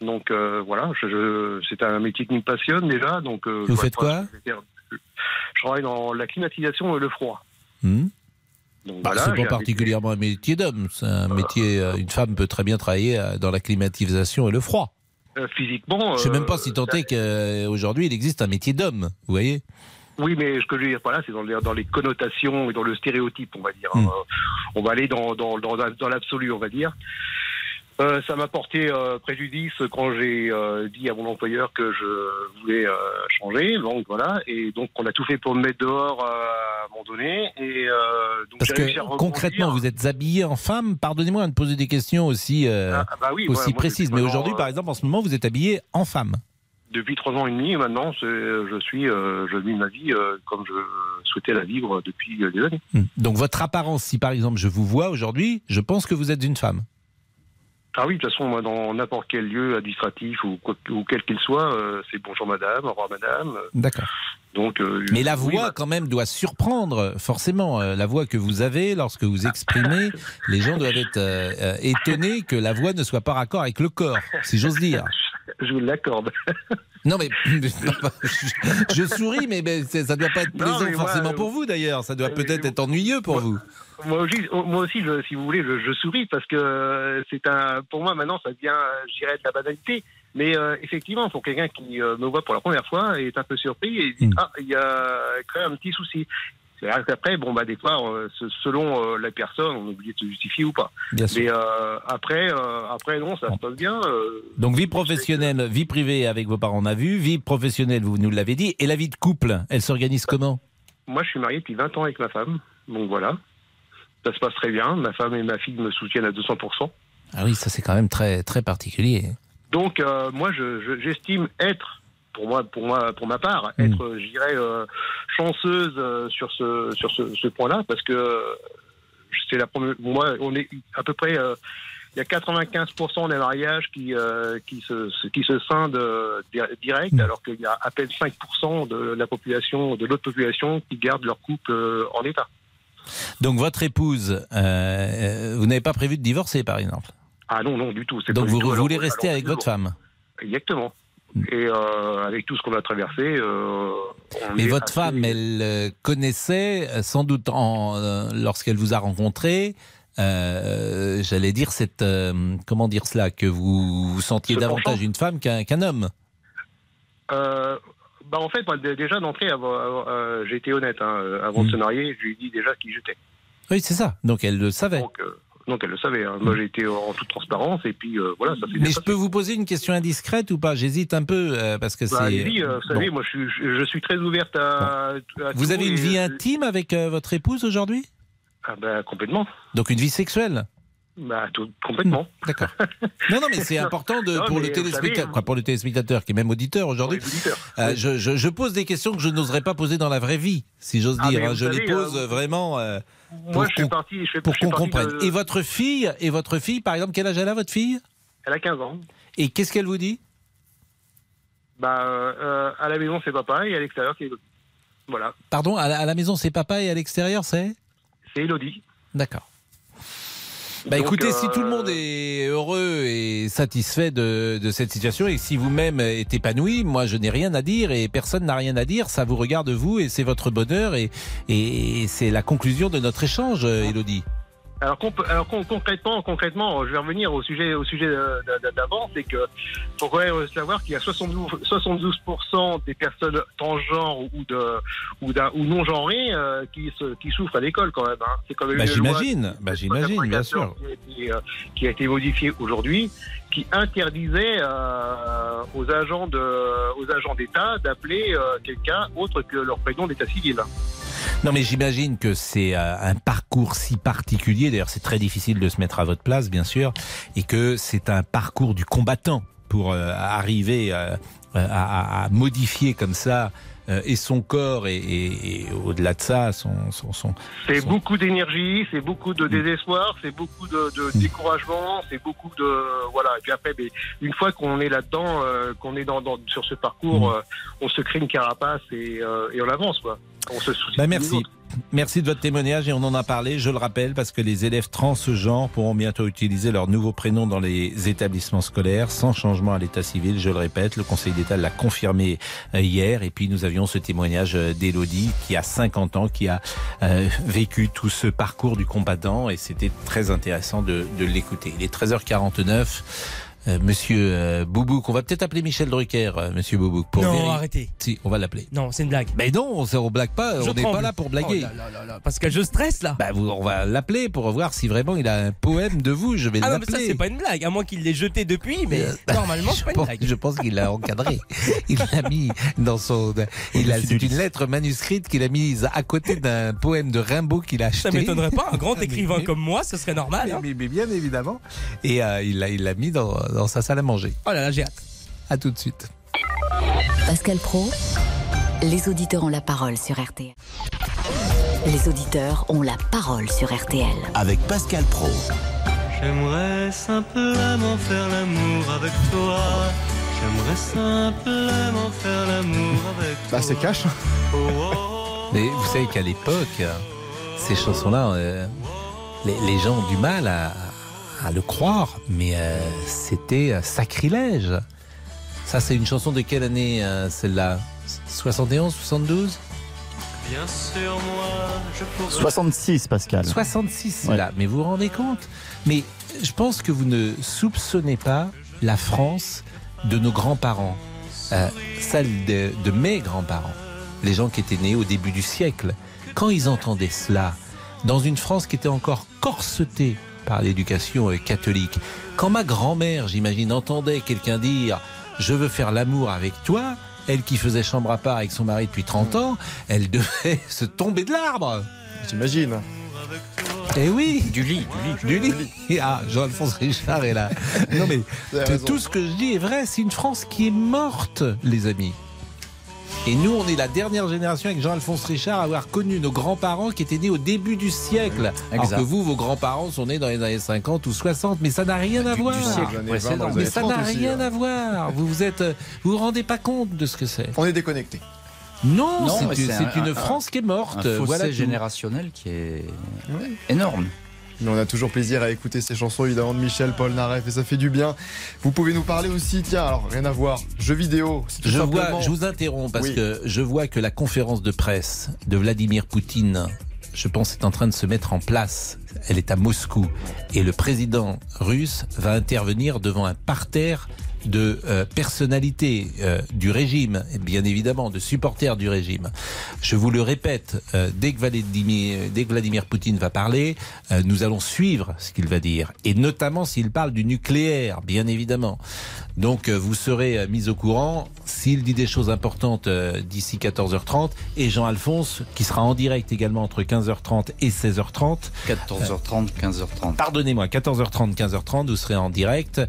Donc euh, voilà, je, je- c'est un métier qui me passionne déjà. Donc, euh, Vous faites quoi je travaille dans la climatisation et le froid. Hmm Donc Bah, voilà, c'est j'ai pas particulièrement un métier d'homme. C'est un métier. une femme peut très bien travailler dans la climatisation et le froid. physiquement. Je sais même pas si tant est qu'aujourd'hui il existe un métier d'homme. Vous voyez Oui, mais ce que je veux dire par là, c'est dans, les- dans les connotations et dans le stéréotype, on va dire. Hmm. Euh, on va aller dans, dans, dans, dans l'absolu, on va dire. Euh, ça m'a porté euh, préjudice quand j'ai euh, dit à mon employeur que je voulais changer. Donc voilà, et donc on a tout fait pour me mettre dehors à un moment donné. Et donc Parce que concrètement, vous êtes habillé en femme. Pardonnez-moi de poser des questions aussi, euh, Ah, bah oui, aussi voilà, moi, précises. Mais aujourd'hui, par exemple, en ce moment, vous êtes habillé en femme. Depuis trois ans et demi, maintenant, c'est- je suis, euh, je vis ma vie euh, comme je souhaitais la vivre depuis euh, des années. Hmm. Donc votre apparence, si par exemple je vous vois aujourd'hui, je pense que vous êtes une femme. Ah oui, de toute façon, moi, dans n'importe quel lieu administratif ou, quoi- ou quel qu'il soit, euh, c'est bonjour madame, au revoir madame. euh, D'accord. Donc, euh, Mais la oui, voix, bah, quand même, doit surprendre, forcément. Euh, la voix que vous avez, lorsque vous exprimez, les gens doivent être euh, euh, étonnés que la voix ne soit pas raccord avec le corps, si j'ose dire. je vous l'accorde. Non, mais je, je souris, mais, ça doit pas être plaisant forcément pour vous, d'ailleurs. Ça doit euh, peut-être être ennuyeux pour vous. Moi aussi, moi aussi je- si vous voulez, je, je souris parce que euh, c'est un, pour moi maintenant, ça devient, euh, je dirais, de la banalité. Mais euh, effectivement, pour quelqu'un qui euh, me voit pour la première fois est un peu surpris et dit Mm. ah, il y a quand même un petit souci. C'est vrai qu'après, bon bah des fois, euh, selon euh, la personne, on obligé de se justifier ou pas. Bien sûr. Mais euh, après, après non, ça se passe bien. Donc vie professionnelle, vie privée avec vos parents, on a vu. Vie professionnelle, vous nous l'avez dit. Et la vie de couple, elle s'organise comment? Moi, je suis marié depuis 20 ans avec ma femme, donc voilà. Ça se passe très bien. Ma femme et ma fille me soutiennent à 200%. Ah oui, ça c'est quand même très, très particulier. Donc, moi, je- je- j'estime être pour moi, pour moi, pour ma part, Mm. être, je dirais, euh, chanceuse euh, sur ce sur ce, ce point-là, parce que euh, c'est la première. Moi, on est à peu près. euh, il y a 95% des mariages qui euh, qui se qui se scindent euh, di- direct, alors qu'il y a à peine 5% de la population, de l'autre population, qui gardent leur couple euh, en état. Donc votre épouse, vous n'avez pas prévu de divorcer par exemple? Ah non, non, du tout. Donc vous, voulez rester avec votre femme? Exactement. Et euh, avec tout ce qu'on a traversé. Euh, Mais votre assez- femme, elle euh, connaissait euh, sans doute en, euh, lorsqu'elle vous a rencontré, j'allais dire cette comment dire cela que vous vous sentiez davantage une femme qu'un homme. Bah en fait, moi, déjà d'entrée, j'ai été honnête. hein, avant de Mm. se marier, je lui ai dit déjà qui j'étais. Oui, c'est ça. Donc elle le savait. Donc, donc elle le savait. hein. Moi, j'ai été en toute transparence et puis euh, voilà, ça Mais je peux vous poser une question indiscrète ou pas? J'hésite un peu euh, parce que Bah, c'est. euh, vous savez, moi, je suis, je, je suis très ouverte à. à Vous avez une vie intime avec euh, votre épouse aujourd'hui? Ah bah, complètement. Donc une vie sexuelle? Bah, tout- complètement. D'accord. Non, non, mais c'est important de, Non, pour, le téléspectateur, savez, quoi, pour le téléspectateur qui est même auditeur aujourd'hui. Euh, je, je- je pose des questions que je n'oserais pas poser dans la vraie vie, si j'ose Ah, dire. hein. Je les savez, pose euh, vraiment euh, Moi, pour je suis parti. Je fais, pour qu'on comprenne. de- Et votre fille, et votre fille, par exemple, quel âge elle a, votre fille? Elle a 15 ans. Et qu'est-ce qu'elle vous dit? Bah, euh, à la maison, c'est papa et à l'extérieur, c'est Elodie. Voilà, Pardon, à la, à la maison, c'est papa et à l'extérieur, c'est? C'est Elodie. D'accord. Bah Donc, écoutez, si euh, tout le monde est heureux et satisfait de, de cette situation et si vous-même êtes épanoui, moi je n'ai rien à dire et personne n'a rien à dire, ça vous regarde vous et c'est votre bonheur et, et c'est la conclusion de notre échange, euh, Elodie. Alors, concrètement, concrètement, je vais revenir au sujet, au sujet euh, d'a- d'a- d'avant, c'est que faut quand même savoir qu'il y a 72, 72% des personnes transgenres ou de ou, d'un- ou non genrées euh, qui, se, qui souffrent à l'école quand même. hein. C'est quand même Bah, j'imagine, bah, j'imagine, bien sûr. Qui a, été, euh, qui a été modifiée aujourd'hui, qui interdisait euh, aux agents de, aux agents d'État d'appeler euh, quelqu'un autre que leur prénom d'état civil. Non mais j'imagine que c'est euh, un parcours si particulier, d'ailleurs c'est très difficile de se mettre à votre place bien sûr, et que c'est un parcours du combattant pour euh, arriver euh, à, modifier comme ça et son corps et, et- et au-delà de ça son... son, son- C'est son- beaucoup d'énergie, c'est beaucoup Mm. de désespoir, c'est beaucoup de, de découragement, c'est beaucoup de voilà. Et puis après, une fois qu'on est là-dedans, euh, qu'on est dans, dans- sur ce parcours, Mm. euh, on se crée une carapace et, euh, et on avance quoi. On se soucie. Bah, merci. Merci de votre témoignage et on en a parlé, je le rappelle, parce que les élèves transgenres pourront bientôt utiliser leur nouveau prénom dans les établissements scolaires sans changement à l'état civil. Je le répète, le Conseil d'État l'a confirmé euh, hier et puis nous avions ce témoignage euh, d'Élodie qui a 50 ans, qui a euh, vécu tout ce parcours du combattant et c'était très intéressant de, de l'écouter. Il est 13h49. Euh, monsieur euh, Boubouk, on va peut-être appeler Michel Drucker, euh, monsieur Boubouk. Pour Non, arrêtez. Si, on va l'appeler. Non, c'est une blague. Mais non, on ne blague pas, Je on n'est pas là pour blaguer. Oh là là là là, parce que je stresse là. Bah, vous, on va l'appeler pour voir si vraiment il a un poème de vous. Je vais ah non, mais ça l'appeler. c'est pas une blague, à moins qu'il l'ait jeté depuis, mais Euh, normalement c'est je pas une pense, blague. je pense qu'il l'a encadré. Il l'a mis dans son. Il a, c'est une lettre manuscrite qu'il a mise à côté d'un poème de Rimbaud qu'il a acheté. Ça m'étonnerait pas, un grand écrivain comme moi, ce serait normal. hein. Mais, mais bien évidemment. Et euh, il l'a il l'a mis dans, dans sa salle à manger. Oh là là, j'ai hâte. À tout de suite. Pascal Pro, les auditeurs ont la parole sur RTL. Les auditeurs ont la parole sur RTL. Avec Pascal Pro. J'aimerais simplement faire l'amour avec toi. J'aimerais simplement faire l'amour avec toi. Bah, c'est cash. Mais vous savez qu'à l'époque, ces chansons-là, euh, les, les gens ont du mal à, à le croire, mais euh, c'était euh, sacrilège. Ça, c'est une chanson de quelle année, euh, celle-là? 71, 72 Bien sûr, moi, je pourrais. 66, Pascal. 66, Ouais. là. Mais vous vous rendez compte? Mais je pense que vous ne soupçonnez pas la France de nos grands-parents, euh, celle de, de mes grands-parents, les gens qui étaient nés au début du siècle. Quand ils entendaient cela, dans une France qui était encore corsetée par l'éducation euh, catholique, quand ma grand-mère, j'imagine, entendait quelqu'un dire Je veux faire l'amour avec toi, elle qui faisait chambre à part avec son mari depuis 30 ans, elle devait se tomber de l'arbre. J'imagine. Eh oui Du lit, du lit. Ah, Jean-Alphonse Richard est là. Non mais tout ce que je dis est vrai. C'est une France qui est morte, les amis. Et nous, on est la dernière génération avec Jean-Alphonse Richard à avoir connu nos grands-parents qui étaient nés au début du siècle. Alors Exact. que vous, vos grands-parents sont nés dans les années 50 ou 60, mais ça n'a rien à Du- voir. du siècle précédent. 20, dans les Mais ça 30 n'a rien hein. à voir. Vous vous êtes, euh, vous vous rendez pas compte de ce que c'est. On est déconnecté. Non, Non, c'est un- une un- France qui est morte. Un fossé Voilà générationnel qui est énorme. Mais on a toujours plaisir à écouter ces chansons évidemment de Michel, Paul Naref et ça fait du bien. Vous pouvez nous parler aussi, tiens, alors rien à voir, jeux vidéo. Je simplement- vois, je vous interromps parce Oui. que je vois que la conférence de presse de Vladimir Poutine, je pense, est en train de se mettre en place. Elle est à Moscou et le président russe va intervenir devant un parterre de euh, personnalités euh, du régime, bien évidemment, de supporters du régime. Je vous le répète, euh, dès, que Vladimir, dès que Vladimir Poutine va parler, euh, nous allons suivre ce qu'il va dire, et notamment s'il parle du nucléaire, bien évidemment. Donc euh, vous serez euh, mis au courant s'il dit des choses importantes euh, d'ici 14h30, et Jean-Alphonse, qui sera en direct également entre 15h30 et 16h30. 14h30, 15h30. Pardonnez-moi, 14h30, 15h30, vous serez en direct.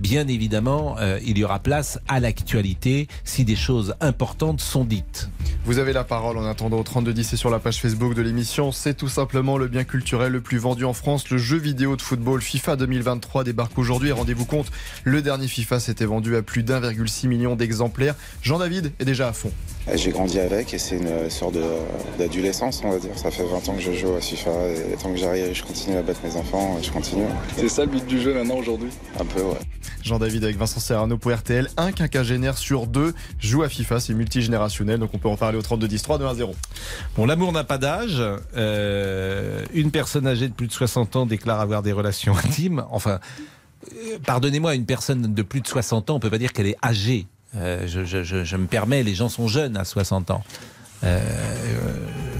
Bien évidemment, il y aura place à l'actualité si des choses importantes sont dites. Vous avez la parole en attendant au 3210 et sur la page Facebook de l'émission. C'est tout simplement le bien culturel le plus vendu en France. Le jeu vidéo de football FIFA 2023 débarque aujourd'hui. Rendez-vous compte, le dernier FIFA s'était vendu à plus d'1,6 million d'exemplaires. Jean-David est déjà à fond. J'ai grandi avec et c'est une sorte de- d'adolescence, on va dire. Ça fait 20 ans que je joue à FIFA et tant que j'arrive, je continue à battre mes enfants et je continue. C'est ça le but du jeu maintenant aujourd'hui? Un peu, ouais. Jean-David avec Vincent Serrano pour RTL. Un quinquagénaire sur deux joue à FIFA. C'est multigénérationnel, donc on peut en parler au 3210 3 2 1 0. Bon, l'amour n'a pas d'âge. Euh, une personne âgée de plus de 60 ans déclare avoir des relations intimes. Enfin, euh, pardonnez-moi, une personne de plus de 60 ans, on peut pas dire qu'elle est âgée. Euh, je, je- je- je me permets, les gens sont jeunes à 60 ans. Euh,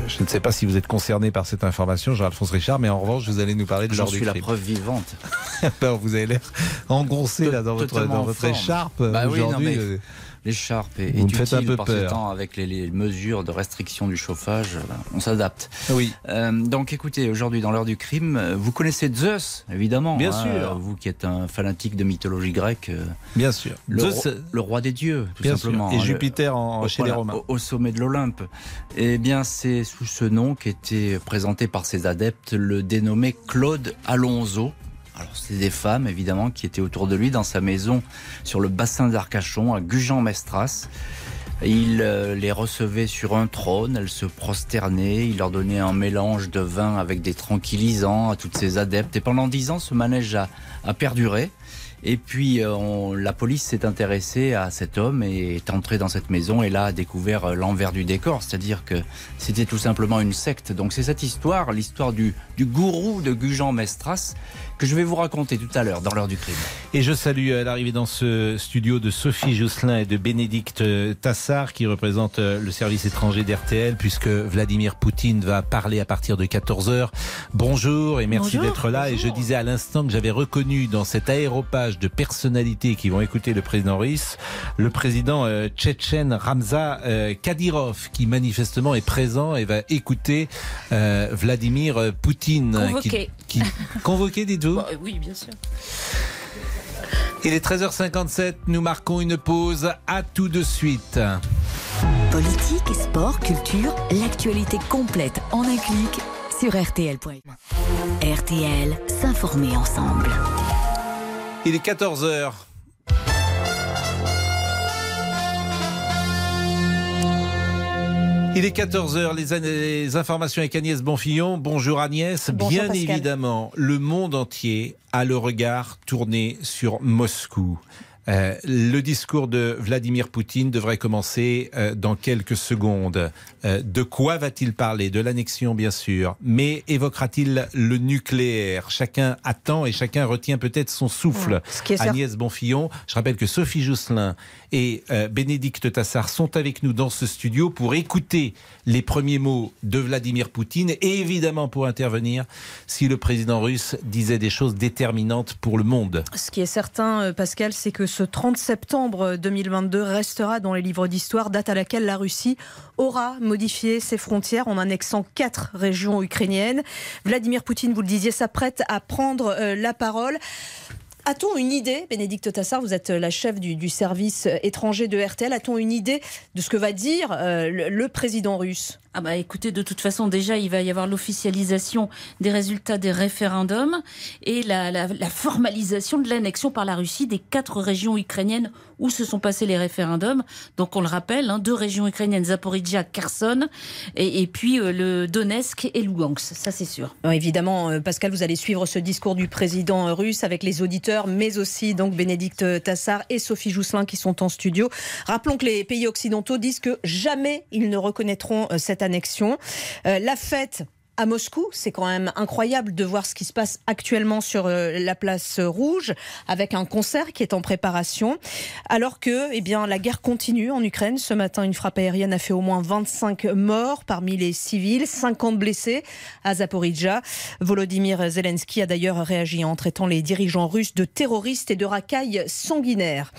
je ne sais pas si vous êtes concerné par cette information, Jean-Alphonse Richard, mais en revanche, vous allez nous parler de l'heure du suis la preuve vivante. Alors, vous avez l'air engoncé là dans votre, dans votre écharpe Bah oui, non, mais euh, L'écharpe est, est faites un utile peu par peur. ce temps avec les, les mesures de restriction du chauffage. euh, On s'adapte. Oui. Euh, donc écoutez, aujourd'hui dans l'heure du crime, euh, vous connaissez Zeus, évidemment. Bien hein, sûr. Vous qui êtes un fanatique de mythologie grecque. Bien sûr. Le, Zeus, roi, le roi des dieux, tout bien simplement. sûr. Et hein, Jupiter en, chez les Romains. Au, au sommet de l'Olympe. Eh bien, c'est sous ce nom qu'était présenté par ses adeptes le dénommé Claude Alonso. Alors, c'est des femmes, évidemment, qui étaient autour de lui dans sa maison sur le bassin d'Arcachon, à Gujan-Mestras. Il euh, les recevait sur un trône, elles se prosternaient, il leur donnait un mélange de vin avec des tranquillisants à toutes ses adeptes. Et pendant dix ans, ce manège a, a perduré. Et puis euh, on- la police s'est intéressée à cet homme et est entrée dans cette maison et là a découvert euh, l'envers du décor, c'est-à-dire que c'était tout simplement une secte. Donc c'est cette histoire, l'histoire du, du gourou de Gujan Mestras, que je vais vous raconter tout à l'heure dans l'heure du crime. Et je salue euh, l'arrivée dans ce studio de Sophie Jousselin et de Bénédicte euh, Tassard qui représentent euh, le service étranger d'RTL puisque Vladimir Poutine va parler à partir de 14h. Bonjour et merci d'être là. Et je disais à l'instant que j'avais reconnu dans cet aéropage de personnalités qui vont écouter le président russe, le président euh, tchétchène Ramza euh, Kadyrov qui manifestement est présent et va écouter euh, Vladimir Poutine. Convoqué. Qui, qui- convoqué, euh, oui, bien sûr. il est 13h57, nous marquons une pause. À tout de suite. Politique, sport, culture, l'actualité complète en un clic sur RTL.fr. RTL, s'informer ensemble. Il est 14h. Il est 14h, les, informations avec Agnès Bonfillon. Bonjour Agnès. Bonjour, Bien Pascal. évidemment, le monde entier a le regard tourné sur Moscou. Euh, le discours de Vladimir Poutine devrait commencer euh, dans quelques secondes. Euh, de quoi va-t-il parler? De l'annexion, bien sûr, mais évoquera-t-il le nucléaire? Chacun attend et chacun retient peut-être son souffle. Ouais, Agnès Bonfillon, je rappelle que Sophie Jousselin et Bénédicte Tassard sont avec nous dans ce studio pour écouter les premiers mots de Vladimir Poutine et évidemment pour intervenir si le président russe disait des choses déterminantes pour le monde. Ce qui est certain, Pascal, c'est que ce 30 septembre 2022 restera dans les livres d'histoire, date à laquelle la Russie aura modifié ses frontières en annexant quatre régions ukrainiennes. Vladimir Poutine, vous le disiez, s'apprête à prendre euh, la parole. A-t-on une idée, Bénédicte Tassard, vous êtes la chef du, service étranger de RTL, a-t-on une idée de ce que va dire euh, le président russe? Ah bah écoutez, de toute façon, déjà, il va y avoir l'officialisation des résultats des référendums et la, formalisation de l'annexion par la Russie des quatre régions ukrainiennes où se sont passés les référendums. Donc on le rappelle, hein, deux régions ukrainiennes, Zaporizhia, Kherson, et, puis euh, le Donetsk et Lugansk, ça c'est sûr. Évidemment, euh, Pascal, vous allez suivre ce discours du président russe avec les auditeurs, mais aussi donc Bénédicte Tassard et Sophie Jousselin qui sont en studio. Rappelons que les pays occidentaux disent que jamais ils ne reconnaîtront euh, annexion. Euh, La fête à Moscou, c'est quand même incroyable de voir ce qui se passe actuellement sur euh, la place rouge avec un concert qui est en préparation alors que eh bien la guerre continue en Ukraine. Ce matin, une frappe aérienne a fait au moins 25 morts parmi les civils, 50 blessés à Zaporizhia. Volodymyr Zelensky a d'ailleurs réagi en traitant les dirigeants russes de terroristes et de racailles sanguinaires.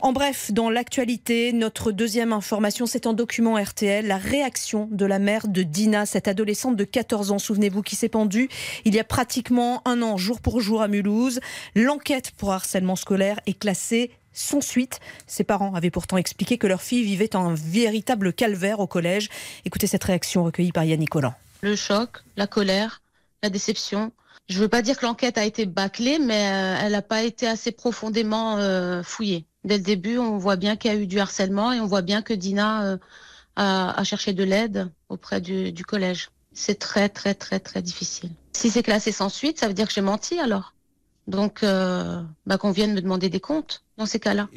En bref, dans l'actualité, notre deuxième information, c'est un document RTL, la réaction de la mère de Dina, cette adolescente de 14 souvenez-vous, qui s'est pendue il y a pratiquement un an, jour pour jour à Mulhouse. L'enquête pour harcèlement scolaire est classée sans suite. Ses parents avaient pourtant expliqué que leur fille vivait un véritable calvaire au collège. Écoutez cette réaction recueillie par Yannick Collant. le choc, la colère, la déception. Je ne veux pas dire que l'enquête a été bâclée, mais euh, elle n'a pas été assez profondément euh, fouillée. Dès le début, on voit bien qu'il y a eu du harcèlement et on voit bien que Dina euh, a, cherché de l'aide auprès du collège. C'est très, très, très, très difficile. Si c'est classé sans suite, ça veut dire que j'ai menti alors. Donc, euh, bah, qu'on vienne me demander des comptes dans ces cas-là.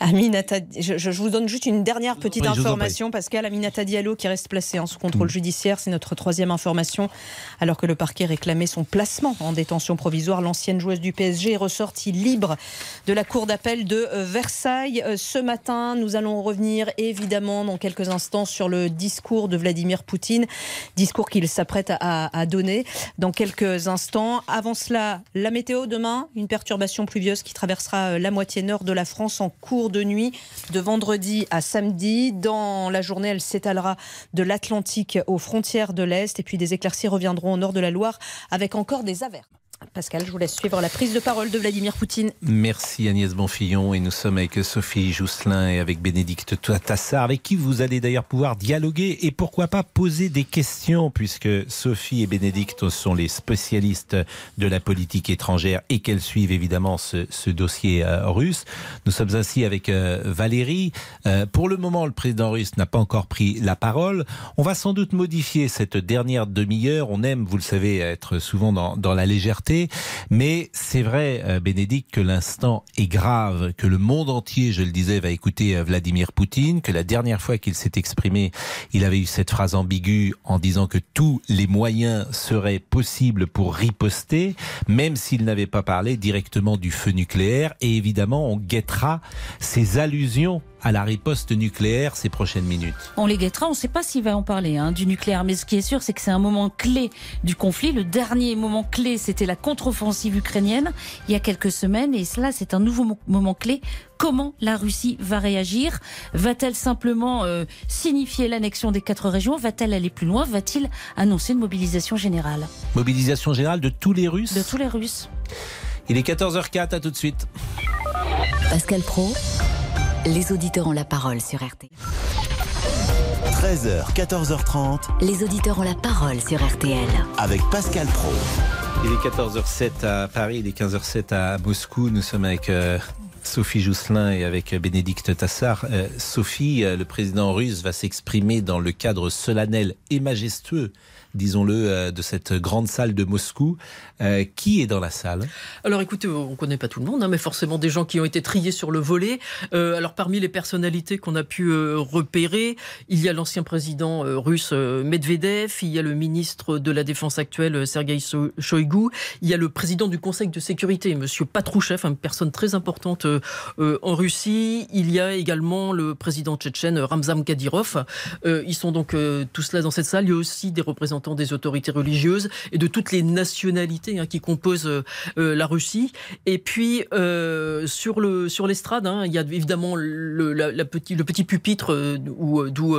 Aminata, je, je vous donne juste une dernière petite Oui, vous information, Pascal. Aminata Diallo qui reste placée en sous contrôle judiciaire, c'est notre troisième information. Alors que le parquet réclamait son placement en détention provisoire, l'ancienne joueuse du PSG est ressortie libre de la cour d'appel de euh, Versailles. Euh, Ce matin, nous allons revenir évidemment dans quelques instants sur le discours de Vladimir Poutine, discours qu'il s'apprête à, à donner dans quelques instants. Avant cela, la météo demain, une perturbation pluvieuse qui euh, la moitié nord de la France en cours de nuit de vendredi à samedi. Dans la journée, elle s'étalera de l'Atlantique aux frontières de l'Est et puis des éclaircies reviendront au nord de la Loire avec encore des averses. Pascal, je vous laisse suivre la prise de parole de Vladimir Poutine. Merci Agnès Bonfillon et nous sommes avec Sophie Jousselin et avec Bénédicte Tassard avec qui vous allez d'ailleurs pouvoir dialoguer et pourquoi pas poser des questions puisque Sophie et Bénédicte sont les spécialistes de la politique étrangère et qu'elles suivent évidemment ce, dossier euh, russe. Nous sommes ainsi avec euh, Valérie. Euh, pour le moment, le président russe n'a pas encore pris la parole. On va sans doute modifier cette dernière demi-heure. On aime, vous le savez, être souvent dans la légèreté. Mais c'est vrai, euh, Bénédicte, que l'instant est grave, que le monde entier, je le disais, va écouter euh, Vladimir Poutine, que la dernière fois qu'il s'est exprimé, il avait eu cette phrase ambiguë en disant que tous les moyens seraient possibles pour riposter, même s'il n'avait pas parlé directement du feu nucléaire. Et évidemment, on guettera ces allusions à la riposte nucléaire ces prochaines minutes. On les guettera, on ne sait pas s'il va en parler hein, du nucléaire, mais ce qui est sûr, c'est que c'est un moment clé du conflit. Le dernier moment clé, c'était la contre-offensive ukrainienne il y a quelques semaines, et cela, c'est un nouveau mo- moment clé. Comment la Russie va réagir? Va-t-elle simplement euh, signifier l'annexion des quatre régions? Va-t-elle aller plus loin? Va-t-il annoncer une mobilisation générale? Mobilisation générale de tous les Russes? De tous les Russes. Il est 14h04, à tout de suite. Pascal Pro, les auditeurs ont la parole sur RT. 13h, 14h30. Les auditeurs ont la parole sur RTL. Avec Pascal Pro. Il est 14h07 à Paris, il est 15h07 à Moscou. Nous sommes avec euh, Sophie Jousselin et avec euh, Bénédicte Tassard. Euh, Sophie, euh, le président russe va s'exprimer dans le cadre solennel et majestueux, disons-le, euh, de cette grande salle de Moscou. Euh, qui est dans la salle? Alors écoutez, on ne connaît pas tout le monde, hein, mais forcément des gens qui ont été triés sur le volet. Euh, alors parmi les personnalités qu'on a pu repérer, il y a l'ancien président russe Medvedev, il y a le ministre de la Défense actuel Sergei So- Shoigu, il y a le président du Conseil de sécurité, Monsieur Patrouchev, une personne très importante en Russie. Il y a également le président tchétchène Ramzan Kadyrov. Ils sont donc tous là dans cette salle. Il y a aussi des représentants des autorités religieuses et de toutes les nationalités hein, qui composent euh, euh, la Russie. Et puis euh, sur le sur l'estrade, hein, il y a évidemment le, petit, le petit pupitre où d'où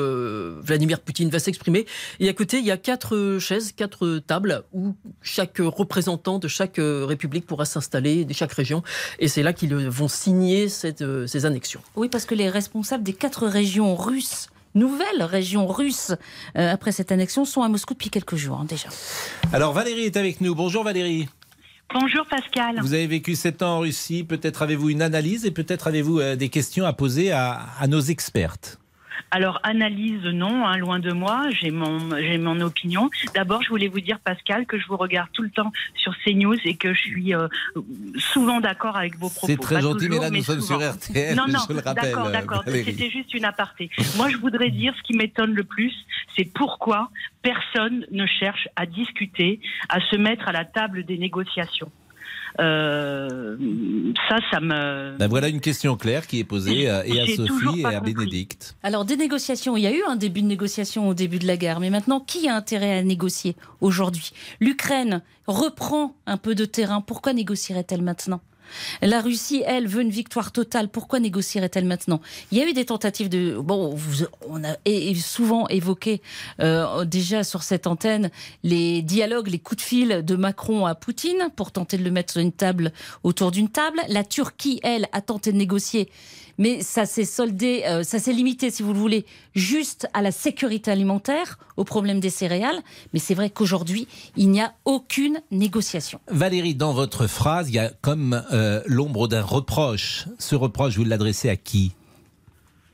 Vladimir Poutine va s'exprimer. Et à côté, il y a quatre chaises, quatre tables où chaque représentant de chaque république pourra s'installer, de chaque région. Et c'est là qu'ils vont signer ces annexions. Oui, parce que les responsables des quatre régions russes, nouvelles régions russes, euh, après cette annexion, sont à Moscou depuis quelques jours hein, déjà. Alors Valérie est avec nous. Bonjour Valérie. Bonjour Pascal. Vous avez vécu 7 ans en Russie. Peut-être avez-vous une analyse et peut-être avez-vous euh, des questions à poser à, à nos expertes. Alors analyse non, hein, loin de moi, j'ai mon j'ai mon opinion. D'abord, je voulais vous dire Pascal que je vous regarde tout le temps sur CNews et que je suis euh, souvent d'accord avec vos propos. C'est très Pas gentil, toujours, mais là nous sommes souvent. sur RTL, Non non, je le rappelle. d'accord, d'accord. Valérie. C'était juste une aparté. Moi, je voudrais dire ce qui m'étonne le plus, c'est pourquoi personne ne cherche à discuter, à se mettre à la table des négociations. Euh, ça, ça me. Ben voilà une question claire qui est posée euh, et à Sophie et à compris. Bénédicte. Alors, des négociations, il y a eu un début de négociation au début de la guerre, mais maintenant, qui a intérêt à négocier aujourd'hui? L'Ukraine reprend un peu de terrain, pourquoi négocierait-elle maintenant? La Russie, elle, veut une victoire totale. Pourquoi négocierait-elle maintenant? Il y a eu des tentatives de... Bon, on a souvent évoqué euh, déjà sur cette antenne les dialogues, les coups de fil de Macron à Poutine pour tenter de le mettre sur une table, autour d'une table. La Turquie, elle, a tenté de négocier, mais ça s'est soldé, euh, ça s'est limité, si vous le voulez, juste à la sécurité alimentaire, au problème des céréales. Mais c'est vrai qu'aujourd'hui, il n'y a aucune négociation. Valérie, dans votre phrase, il y a comme euh, l'ombre d'un reproche. Ce reproche, vous l'adressez à qui?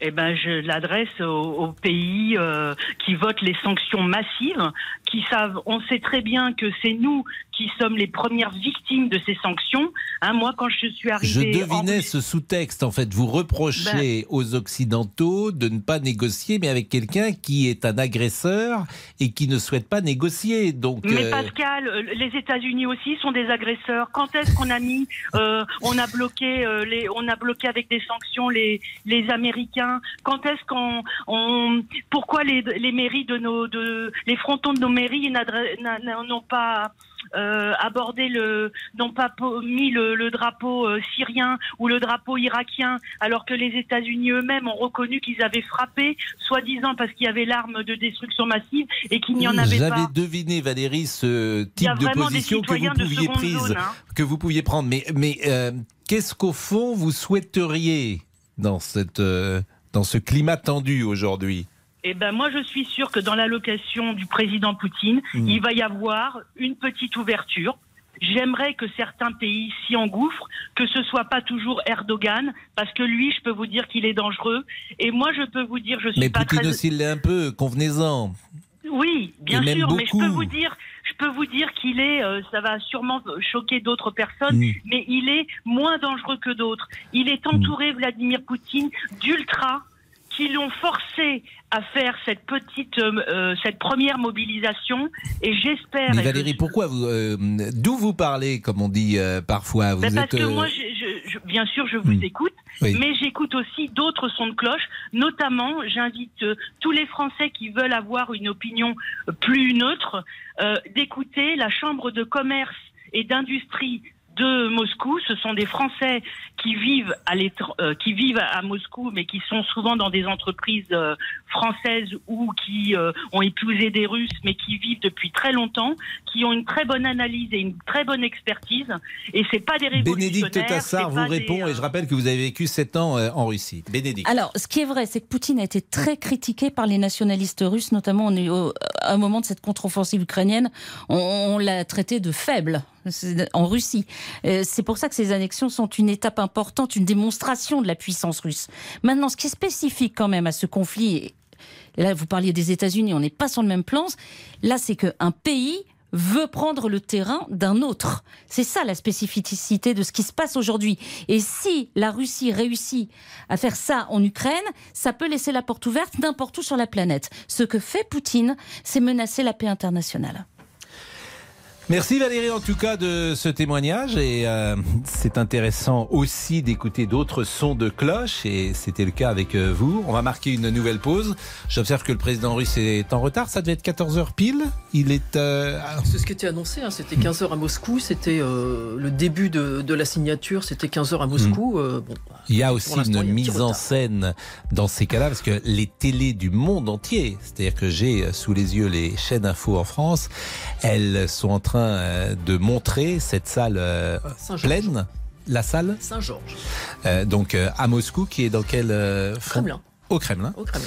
Eh ben, je l'adresse aux, aux pays euh, qui votent les sanctions massives, qui savent. On sait très bien que c'est nous qui sommes les premières victimes de ces sanctions. Hein, moi, quand je suis Je arrivée, en devinais ce sous-texte. En fait, vous reprochez Ben- aux Occidentaux de ne pas négocier, mais avec quelqu'un qui est un agresseur et qui ne souhaite pas négocier. Donc, Mais euh, Pascal, euh, les États-Unis aussi sont des agresseurs. Quand est-ce qu'on a mis, euh, on a bloqué euh, les, on a bloqué avec des sanctions les les Américains? Quand est-ce qu'on, on, pourquoi les, les mairies de nos, de les frontons de nos mairies n'a- n'ont pas euh, abordé le, n'ont pas mis le, le drapeau euh, syrien ou le drapeau irakien, alors que les États-Unis eux-mêmes ont reconnu qu'ils avaient frappé, soi-disant parce qu'il y avait l'arme de destruction massive et qu'il n'y en avait J'avais pas. deviné, Valérie, ce type de position que vous pouviez prise, zone, hein. que vous pouviez prendre. Mais, mais euh, qu'est-ce qu'au fond vous souhaiteriez dans cette, dans ce climat tendu aujourd'hui? Eh ben moi je suis sûre que dans l'allocation du président Poutine, Mm. il va y avoir une petite ouverture. J'aimerais que certains pays s'y engouffrent, que ce soit pas toujours Erdogan, parce que lui, je peux vous dire qu'il est dangereux. Et moi, je peux vous dire, je suis Mais pas Poutine très. aussi l'est un peu, convenez-en. Oui, bien sûr, mais je peux vous dire, je peux vous dire qu'il est, euh, ça va sûrement choquer d'autres personnes, Mm. mais il est moins dangereux que d'autres. Il est entouré, Vladimir Poutine, d'ultras qui l'ont forcé à faire cette petite, euh, euh, cette première mobilisation, et j'espère. Valérie, pourquoi vous, euh, d'où vous parlez, comme on dit euh, parfois? Vous Ben, parce êtes, que euh, moi, je, je- je- bien sûr, je vous Hmm. écoute, Oui. mais j'écoute aussi d'autres sons de cloche. Notamment, j'invite euh, tous les Français qui veulent avoir une opinion plus neutre euh, d'écouter la Chambre de commerce et d'industrie de Moscou. Ce sont des Français qui vivent à, l'étr- euh, qui vivent à Moscou, mais qui sont souvent dans des entreprises euh, françaises ou qui euh, ont épousé des Russes, mais qui vivent depuis très longtemps, qui ont une très bonne analyse et une très bonne expertise. Et c'est pas des révolutionnaires. Bénédicte pas vous répond, des, euh, et je rappelle que vous avez vécu 7 ans euh, en Russie. Bénédicte. Alors, ce qui est vrai, c'est que Poutine a été très critiqué par les nationalistes russes, notamment au- au- à un moment de cette contre-offensive ukrainienne. On, on l'a traité de faible en Russie. Euh, C'est pour ça que ces annexions sont une étape importante, une démonstration de la puissance russe. Maintenant, ce qui est spécifique quand même à ce conflit, là vous parliez des États-Unis, on n'est pas sur le même plan. Là, c'est qu'un pays veut prendre le terrain d'un autre. C'est ça la spécificité de ce qui se passe aujourd'hui. Et si la Russie réussit à faire ça en Ukraine, ça peut laisser la porte ouverte n'importe où sur la planète. Ce que fait Poutine, c'est menacer la paix internationale. Merci Valérie en tout cas de ce témoignage et euh, c'est intéressant aussi d'écouter d'autres sons de cloche et c'était le cas avec euh, vous. On va marquer une nouvelle pause. J'observe que le président russe est en retard, ça devait être 14h pile. Il est... euh, C'est ce qui était annoncé, hein. c'était 15h à Moscou, c'était euh, le début de, de la signature, c'était 15h à Moscou. euh, bon, Il y a aussi une a mise en scène dans ces cas-là, parce que les télés du monde entier, c'est-à-dire que j'ai sous les yeux les chaînes info en France, elles sont en train euh, de montrer cette salle euh, pleine, la salle, Saint-Georges, euh, donc euh, à Moscou, qui est dans quel euh, fond Kremlin. Au Kremlin. au Kremlin.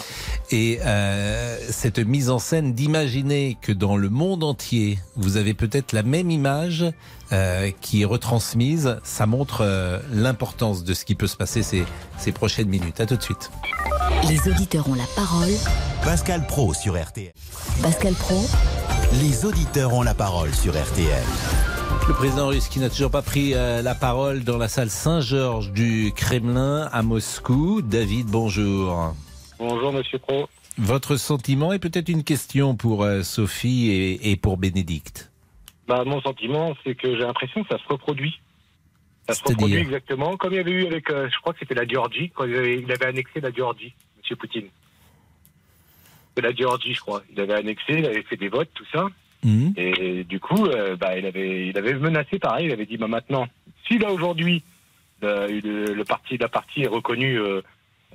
Et euh, cette mise en scène d'imaginer que dans le monde entier, vous avez peut-être la même image euh, qui est retransmise, ça montre euh, l'importance de ce qui peut se passer ces, ces prochaines minutes. À tout de suite. Les auditeurs ont la parole. Pascal Pro sur RTL. Pascal Pro, Les auditeurs ont la parole sur RTL. Le président russe qui n'a toujours pas pris euh, la parole dans la salle Saint-Georges du Kremlin à Moscou. David, bonjour. Bonjour Monsieur Pro. Votre sentiment et peut-être une question pour euh, Sophie et, et pour Bénédicte. Bah, mon sentiment, c'est que j'ai l'impression que ça se reproduit. Ça se reproduit exactement comme il y avait eu avec, euh, je crois que c'était la Géorgie, quand il avait, il avait annexé la Géorgie, Monsieur Poutine. C'est la Géorgie, je crois. Il avait annexé, il avait fait des votes, tout ça. Mhm. Et du coup, euh, bah, il avait, il avait menacé pareil. Il avait dit, bah maintenant, si là aujourd'hui le, le, le parti, la partie est reconnue euh,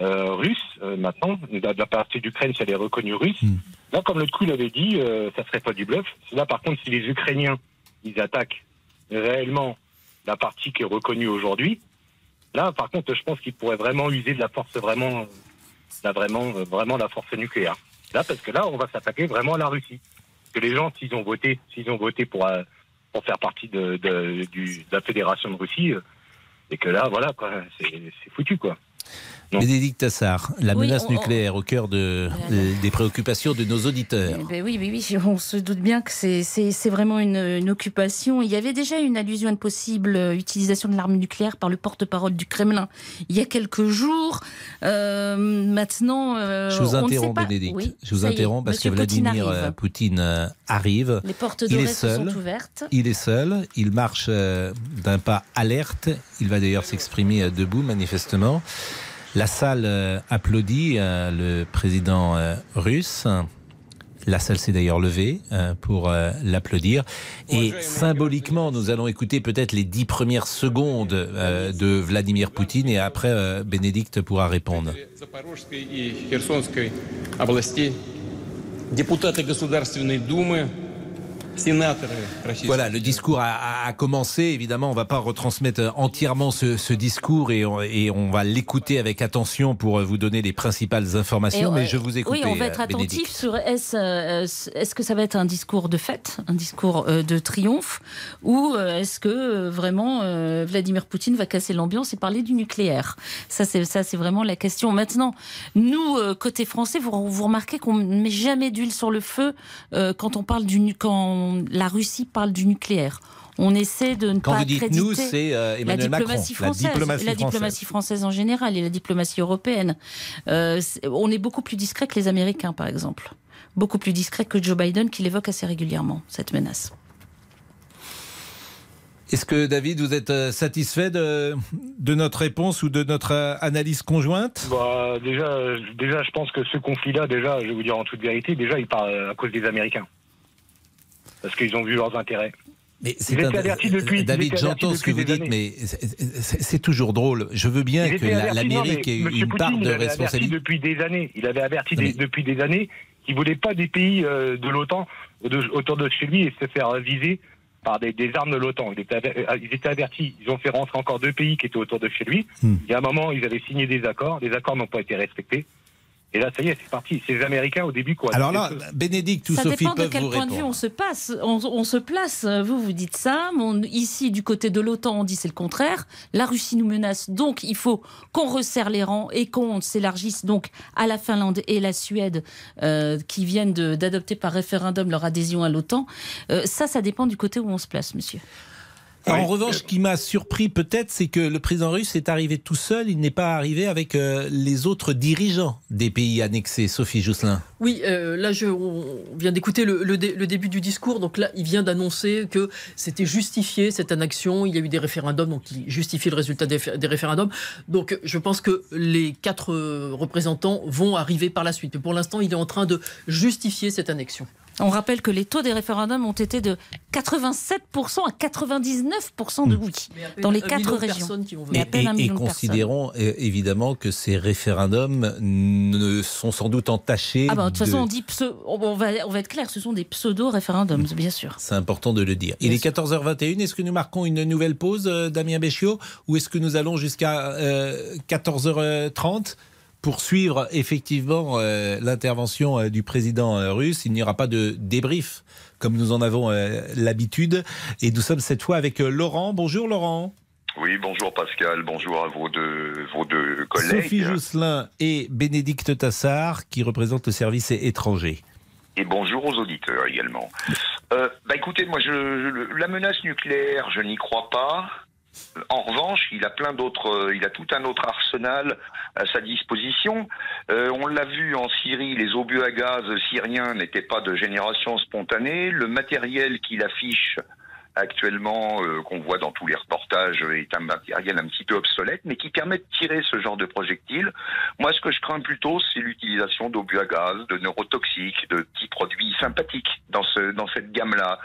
euh, russe, maintenant, la, la partie d'Ukraine, si elle est reconnue russe, là, comme l'autre coup il avait dit, ça serait pas du bluff. Là, par contre, si les Ukrainiens, ils attaquent réellement la partie qui est reconnue aujourd'hui, là, par contre, je pense qu'ils pourraient vraiment user de la force, vraiment, là, vraiment, vraiment la force nucléaire. Là, parce que là, on va s'attaquer vraiment à la Russie. Que les gens, s'ils ont voté, s'ils ont voté pour euh, pour faire partie de, de, du, de la fédération de Russie, euh, et que là, voilà, quoi, c'est c'est foutu, quoi. Bénédicte Tassard, la Oui, menace on- nucléaire au cœur de, des préoccupations de nos auditeurs. Eh ben oui, oui, oui, on se doute bien que c'est- vraiment une, une occupation. Il y avait déjà une allusion à une possible euh, utilisation de l'arme nucléaire par le porte-parole du Kremlin il y a quelques jours. Euh, maintenant, euh, Je vous on ne sait interromps, pas- Bénédicte. Oui, je vous interromps parce que Monsieur Poutine Vladimir arrive. Poutine arrive. Les portes il est d'Oreste seul. sont ouvertes. Il est seul. Il marche d'un pas alerte. Il va d'ailleurs s'exprimer debout, manifestement. La salle euh, applaudit euh, le président euh, russe. La salle s'est d'ailleurs levée euh, pour euh, l'applaudir. Et symboliquement, nous allons écouter peut-être les dix premières secondes euh, de Vladimir Poutine et après, euh, Bénédicte pourra répondre. Запорожской и Херсонской областей, депутаты Государственной Думы, сенаторы Российской Voilà, le discours a, commencé. Évidemment, on va pas retransmettre entièrement ce, ce discours et on, et on va l'écouter avec attention pour vous donner les principales informations. Et, mais euh, je vous écoute. Oui, on va être attentif sur est-ce euh, que ça va être un discours de fête, un discours euh, de triomphe, ou euh, est-ce que euh, vraiment euh, Vladimir Poutine va casser l'ambiance et parler du nucléaire? Ça, c'est ça, c'est vraiment la question. Maintenant, nous euh, côté français, vous, vous remarquez qu'on ne met jamais d'huile sur le feu euh, quand on parle du nu- la Russie parle du nucléaire. On essaie de ne Quand pas vous dites nous, c'est, euh, la Macron, diplomatie la française, diplomatie la diplomatie française en général et la diplomatie européenne. Euh, on est beaucoup plus discret que les Américains, par exemple. Beaucoup plus discret que Joe Biden, qui l'évoque assez régulièrement, cette menace. Est-ce que David, vous êtes euh, satisfait de, de notre réponse ou de notre analyse conjointe? Bah, déjà, déjà, je pense que ce conflit-là, déjà, je vais vous dire en toute vérité, déjà, il part à cause des Américains. Parce qu'ils ont vu leurs intérêts. Mais avertis depuis. ils David, j'entends ce que vous dites, années. mais c'est- c'est c'est toujours drôle. Je veux bien que la- l'Amérique ait une Poutine, part de responsabilité. depuis des années. Il avait averti des- depuis des années qu'il voulait pas des pays euh, de l'OTAN autour de chez lui et se faire viser par des, des armes de l'OTAN. Euh, Ils étaient avertis. Ils ont fait rentrer encore deux pays qui étaient autour de chez lui. Hmm. Il y a un moment, ils avaient signé des accords. Les accords n'ont pas été respectés. Et là, ça y est, c'est parti. C'est les Américains au début, quoi. Alors là, Bénédicte ou ça Sophie dépend de quel vous point de vue on se passe, on, on se place. Vous, vous dites ça. Mon- ici, du côté de l'OTAN, on dit c'est le contraire. La Russie nous menace, donc il faut qu'on resserre les rangs et qu'on s'élargisse donc à la Finlande et la Suède euh, qui viennent d'adopter par référendum leur adhésion à l'OTAN. Euh, ça, ça dépend du côté où on se place, monsieur. En revanche, ce qui m'a surpris peut-être, c'est que le président russe est arrivé tout seul. Il n'est pas arrivé avec euh, les autres dirigeants des pays annexés. Sophie Jousselin. Oui, euh, là, je, on vient d'écouter le, le dé- le début du discours. Donc là, il vient d'annoncer que c'était justifié cette annexion. Il y a eu des référendums, donc il justifie le résultat des, des référendums. Donc je pense que les quatre représentants vont arriver par la suite. Mais pour l'instant, il est en train de justifier cette annexion. On rappelle que les taux des référendums ont été de 87% à 99% de oui dans les quatre régions. qui Mais à Et, peine un et- et million de personnes. considérons euh, évidemment que ces référendums ne sont sans doute entachés. Ah bah, de toute de- façon, on dit on, va, on va être clair, ce sont des pseudo-référendums, bien sûr. C'est important de le dire. Il est 14h21. Est-ce que nous marquons une nouvelle pause, euh, Damien Béchiot, ou est-ce que nous allons jusqu'à euh, 14h30 pour suivre effectivement euh, l'intervention euh, du président euh, russe Il n'y aura pas de débrief comme nous en avons l'habitude. Et nous sommes cette fois avec Laurent. Bonjour Laurent. Oui, bonjour Pascal, bonjour à vos deux, vos deux collègues. Sophie Jousselin et Bénédicte Tassard qui représentent le service étranger. Et bonjour aux auditeurs également. Bah écoutez, moi, je, je- la menace nucléaire, je n'y crois pas. En revanche, il a plein d'autres, euh, il a tout un autre arsenal à sa disposition. Euh, on l'a vu en Syrie, les obus à gaz syriens n'étaient pas de génération spontanée. Le matériel qu'il affiche actuellement, euh, qu'on voit dans tous les reportages, euh, est un matériel un petit peu obsolète, mais qui permet de tirer ce genre de projectiles. Moi, ce que je crains plutôt, c'est l'utilisation d'obus à gaz, de neurotoxiques, de petits produits sympathiques dans, ce, dans cette gamme-là.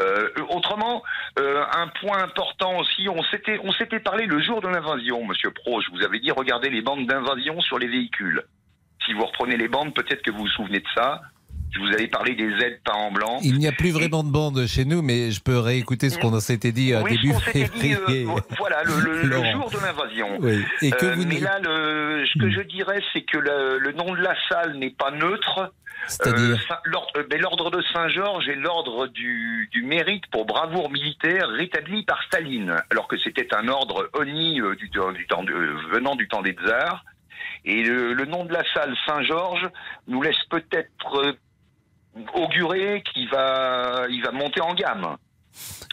Euh, autrement, euh, un point important aussi, on s'était, on s'était parlé le jour de l'invasion, Monsieur Pro. Je vous avais dit, regardez les bandes d'invasion sur les véhicules. Si vous reprenez les bandes, peut-être que vous vous souvenez de ça. Je vous avais parlé des aides pas en blanc. Il n'y a plus vraiment de bande chez nous, mais je peux réécouter ce qu'on s'était dit à Oui, ce début dit, euh, voilà, le, le- le Laurent. jour de l'invasion. Oui. Et que Euh, vous mais Hmm. là, le, ce que je dirais, c'est que le, nom de la salle n'est pas neutre. C'est-à-dire Euh, l'ordre euh, de Saint-Georges est l'ordre du, du mérite pour bravoure militaire rétabli par Staline, alors que c'était un ordre honni euh, du, temps- du temps de- euh, venant du temps des tsars. Et le, le nom de la salle Saint-Georges nous laisse peut-être euh, augurer qu'il va, il va monter en gamme.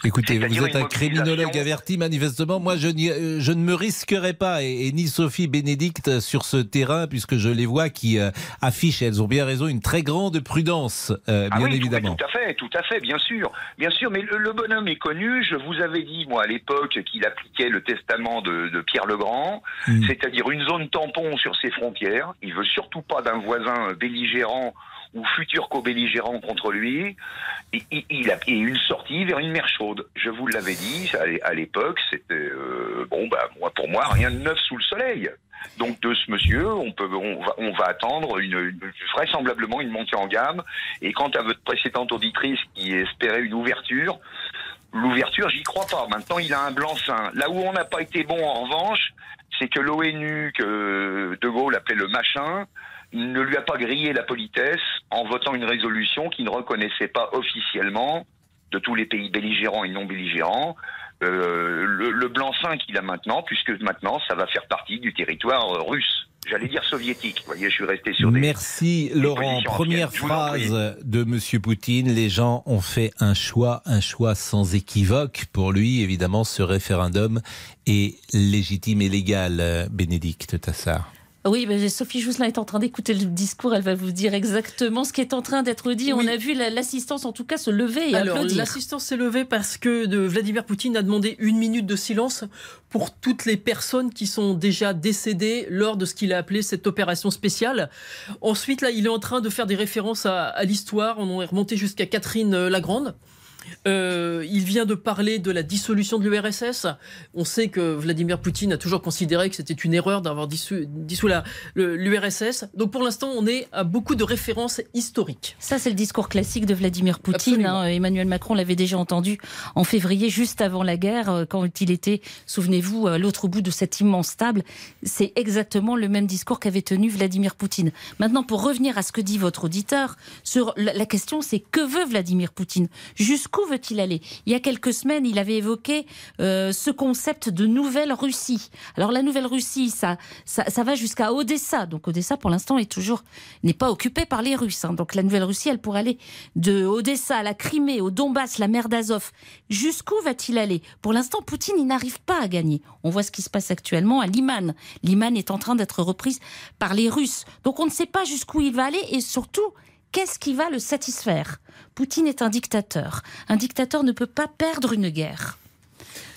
Écoutez, vous êtes un criminologue averti, manifestement. Moi, je, euh, je ne me risquerai pas, et, et ni Sophie Bénédicte, sur ce terrain, puisque je les vois qui euh, affichent, et elles ont bien raison, une très grande prudence, euh, Ah bien oui, évidemment. Tout, à fait, tout à fait, bien sûr, bien sûr. Mais le, le bonhomme est connu. Je vous avais dit moi à l'époque qu'il appliquait le testament de, de Pierre le Grand, Mm. c'est-à-dire une zone tampon sur ses frontières. Il veut surtout pas d'un voisin belligérant ou futur co-belligérant contre lui. Et, il a une sortie vers une mer chaude. Je vous l'avais dit à l'é- à l'époque. C'était euh, bon, bah pour moi rien de neuf sous le soleil. Donc de ce monsieur, on peut, va, attendre vraisemblablement une montée en gamme. Et quant à votre précédente auditrice qui espérait une ouverture, l'ouverture, j'y crois pas. Maintenant, il a un blanc-seing. Là où on n'a pas été bon, en revanche, c'est que l'ONU, que De Gaulle appelait le machin, ne lui a pas grillé la politesse en votant une résolution qui ne reconnaissait pas officiellement de tous les pays belligérants et non belligérants euh, le, le blanc-seing qu'il a maintenant, puisque maintenant ça va faire partie du territoire russe. J'allais dire soviétique. Vous voyez, je suis resté sur des. Merci des Laurent. Première phrase de Monsieur Poutine. Les gens ont fait un choix, un choix sans équivoque. Pour lui, évidemment, ce référendum est légitime et légal. euh, Bénédicte Tassard. Oui, ben, Sophie Jousselin est en train d'écouter le discours. Elle va vous dire exactement ce qui est en train d'être dit. Oui. On a vu la- l'assistance, en tout cas, se lever et Alors, applaudir. l'assistance s'est levée parce que de Vladimir Poutine a demandé une minute de silence pour toutes les personnes qui sont déjà décédées lors de ce qu'il a appelé cette opération spéciale. Ensuite, là, il est en train de faire des références à, à l'histoire. On est remonté jusqu'à Catherine euh, la Grande. Euh, il vient de parler de la dissolution de l'URSS. On sait que Vladimir Poutine a toujours considéré que c'était une erreur d'avoir dissous, dissous l'URSS. Donc pour l'instant, on est à beaucoup de références historiques. Ça, c'est le discours classique de Vladimir Poutine. Hein. Emmanuel Macron l'avait déjà entendu en février, juste avant la guerre, euh, quand il était, souvenez-vous, à l'autre bout de cette immense table. C'est exactement le même discours qu'avait tenu Vladimir Poutine. Maintenant, pour revenir à ce que dit votre auditeur, sur la, la question, c'est que veut Vladimir Poutine? Jusqu'où Jusqu'où veut-il aller? Il y a quelques semaines, il avait évoqué euh, ce concept de nouvelle Russie. Alors la nouvelle Russie, ça, ça, va jusqu'à Odessa. Donc Odessa, pour l'instant, est toujours n'est pas occupée par les Russes. hein. Donc la nouvelle Russie, elle pourrait aller de Odessa à la Crimée, au Donbass, la mer d'Azov. Jusqu'où va-t-il aller? Pour l'instant, Poutine, il n'arrive pas à gagner. On voit ce qui se passe actuellement à Liman. Liman est en train d'être reprise par les Russes. Donc on ne sait pas jusqu'où il va aller et surtout, qu'est-ce qui va le satisfaire? Poutine est un dictateur. Un dictateur ne peut pas perdre une guerre.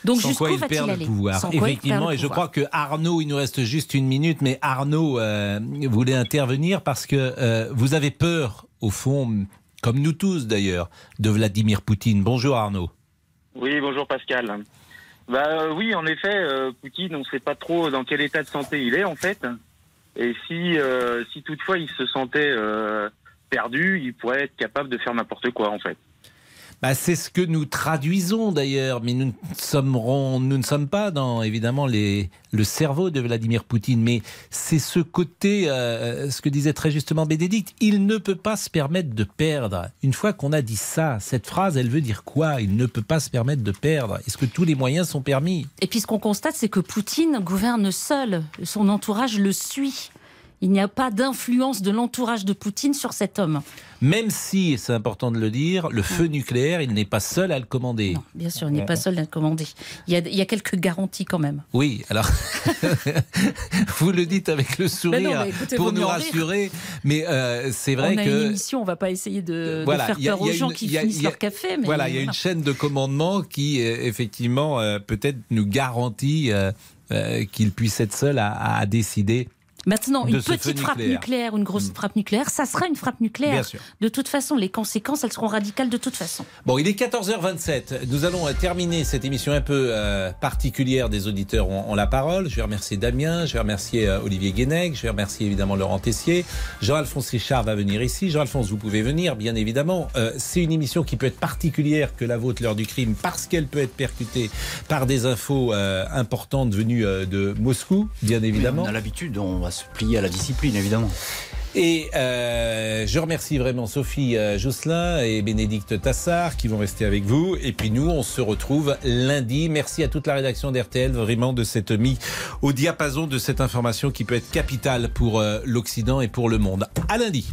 Donc Sans jusqu'où quoi il va-t-il perd le aller? pouvoir. Sans Effectivement, le et je pouvoir. crois que Arnaud, il nous reste juste une minute, mais Arnaud euh, voulait intervenir parce que euh, vous avez peur, au fond, comme nous tous d'ailleurs, de Vladimir Poutine. Bonjour Arnaud. Oui, bonjour Pascal. Bah euh, oui, en effet, euh, Poutine, on ne sait pas trop dans quel état de santé il est en fait. Et si, euh, si toutefois il se sentait euh, perdu, il pourrait être capable de faire n'importe quoi en fait. Bah, c'est ce que nous traduisons d'ailleurs, mais nous ne, sommerons- nous ne sommes pas dans évidemment les, le cerveau de Vladimir Poutine, mais c'est ce côté, euh, ce que disait très justement Bénédicte, il ne peut pas se permettre de perdre. Une fois qu'on a dit ça, cette phrase, elle veut dire quoi? Il ne peut pas se permettre de perdre. Est-ce que tous les moyens sont permis? Et puis ce qu'on constate, c'est que Poutine gouverne seul. Son entourage le suit. Il n'y a pas d'influence de l'entourage de Poutine sur cet homme. Même si, c'est important de le dire, le feu nucléaire, il n'est pas seul à le commander. Bien sûr, il n'est pas seul à le commander. Il y, a, il y a quelques garanties quand même. Oui, alors vous le dites avec le sourire non, écoutez, pour nous rassurer, mais euh, c'est vrai on a que une émission, on va pas essayer de, faire a- peur aux gens une- qui a- finissent a- leur café. Mais voilà, il y a une chaîne de commandement qui euh, effectivement euh, peut-être nous garantit euh, qu'il puisse être seul à, à décider. Maintenant, une petite frappe nucléaire. nucléaire, une grosse frappe nucléaire, ça sera une frappe nucléaire. Bien sûr. De toute façon, les conséquences, elles seront radicales de toute façon. Bon, il est 14h27. Nous allons euh, terminer cette émission un peu euh, particulière des auditeurs ont, ont la parole. Je vais remercier Damien, je vais remercier euh, Olivier Guénec, je vais remercier évidemment Laurent Tessier. Jean-Alphonse Richard va venir ici. Jean-Alphonse, vous pouvez venir, bien évidemment. Euh, C'est une émission qui peut être particulière que la vôtre, l'heure du crime, parce qu'elle peut être percutée par des infos euh, importantes venues euh, de Moscou, bien évidemment. On a l'habitude, on va se plier à la discipline, évidemment. Et euh, je remercie vraiment Sophie euh, Jousselin et Bénédicte Tassard qui vont rester avec vous. Et puis nous, on se retrouve lundi. Merci à toute la rédaction d'RTL vraiment de s'être mis au diapason de cette information qui peut être capitale pour euh, l'Occident et pour le monde. À lundi.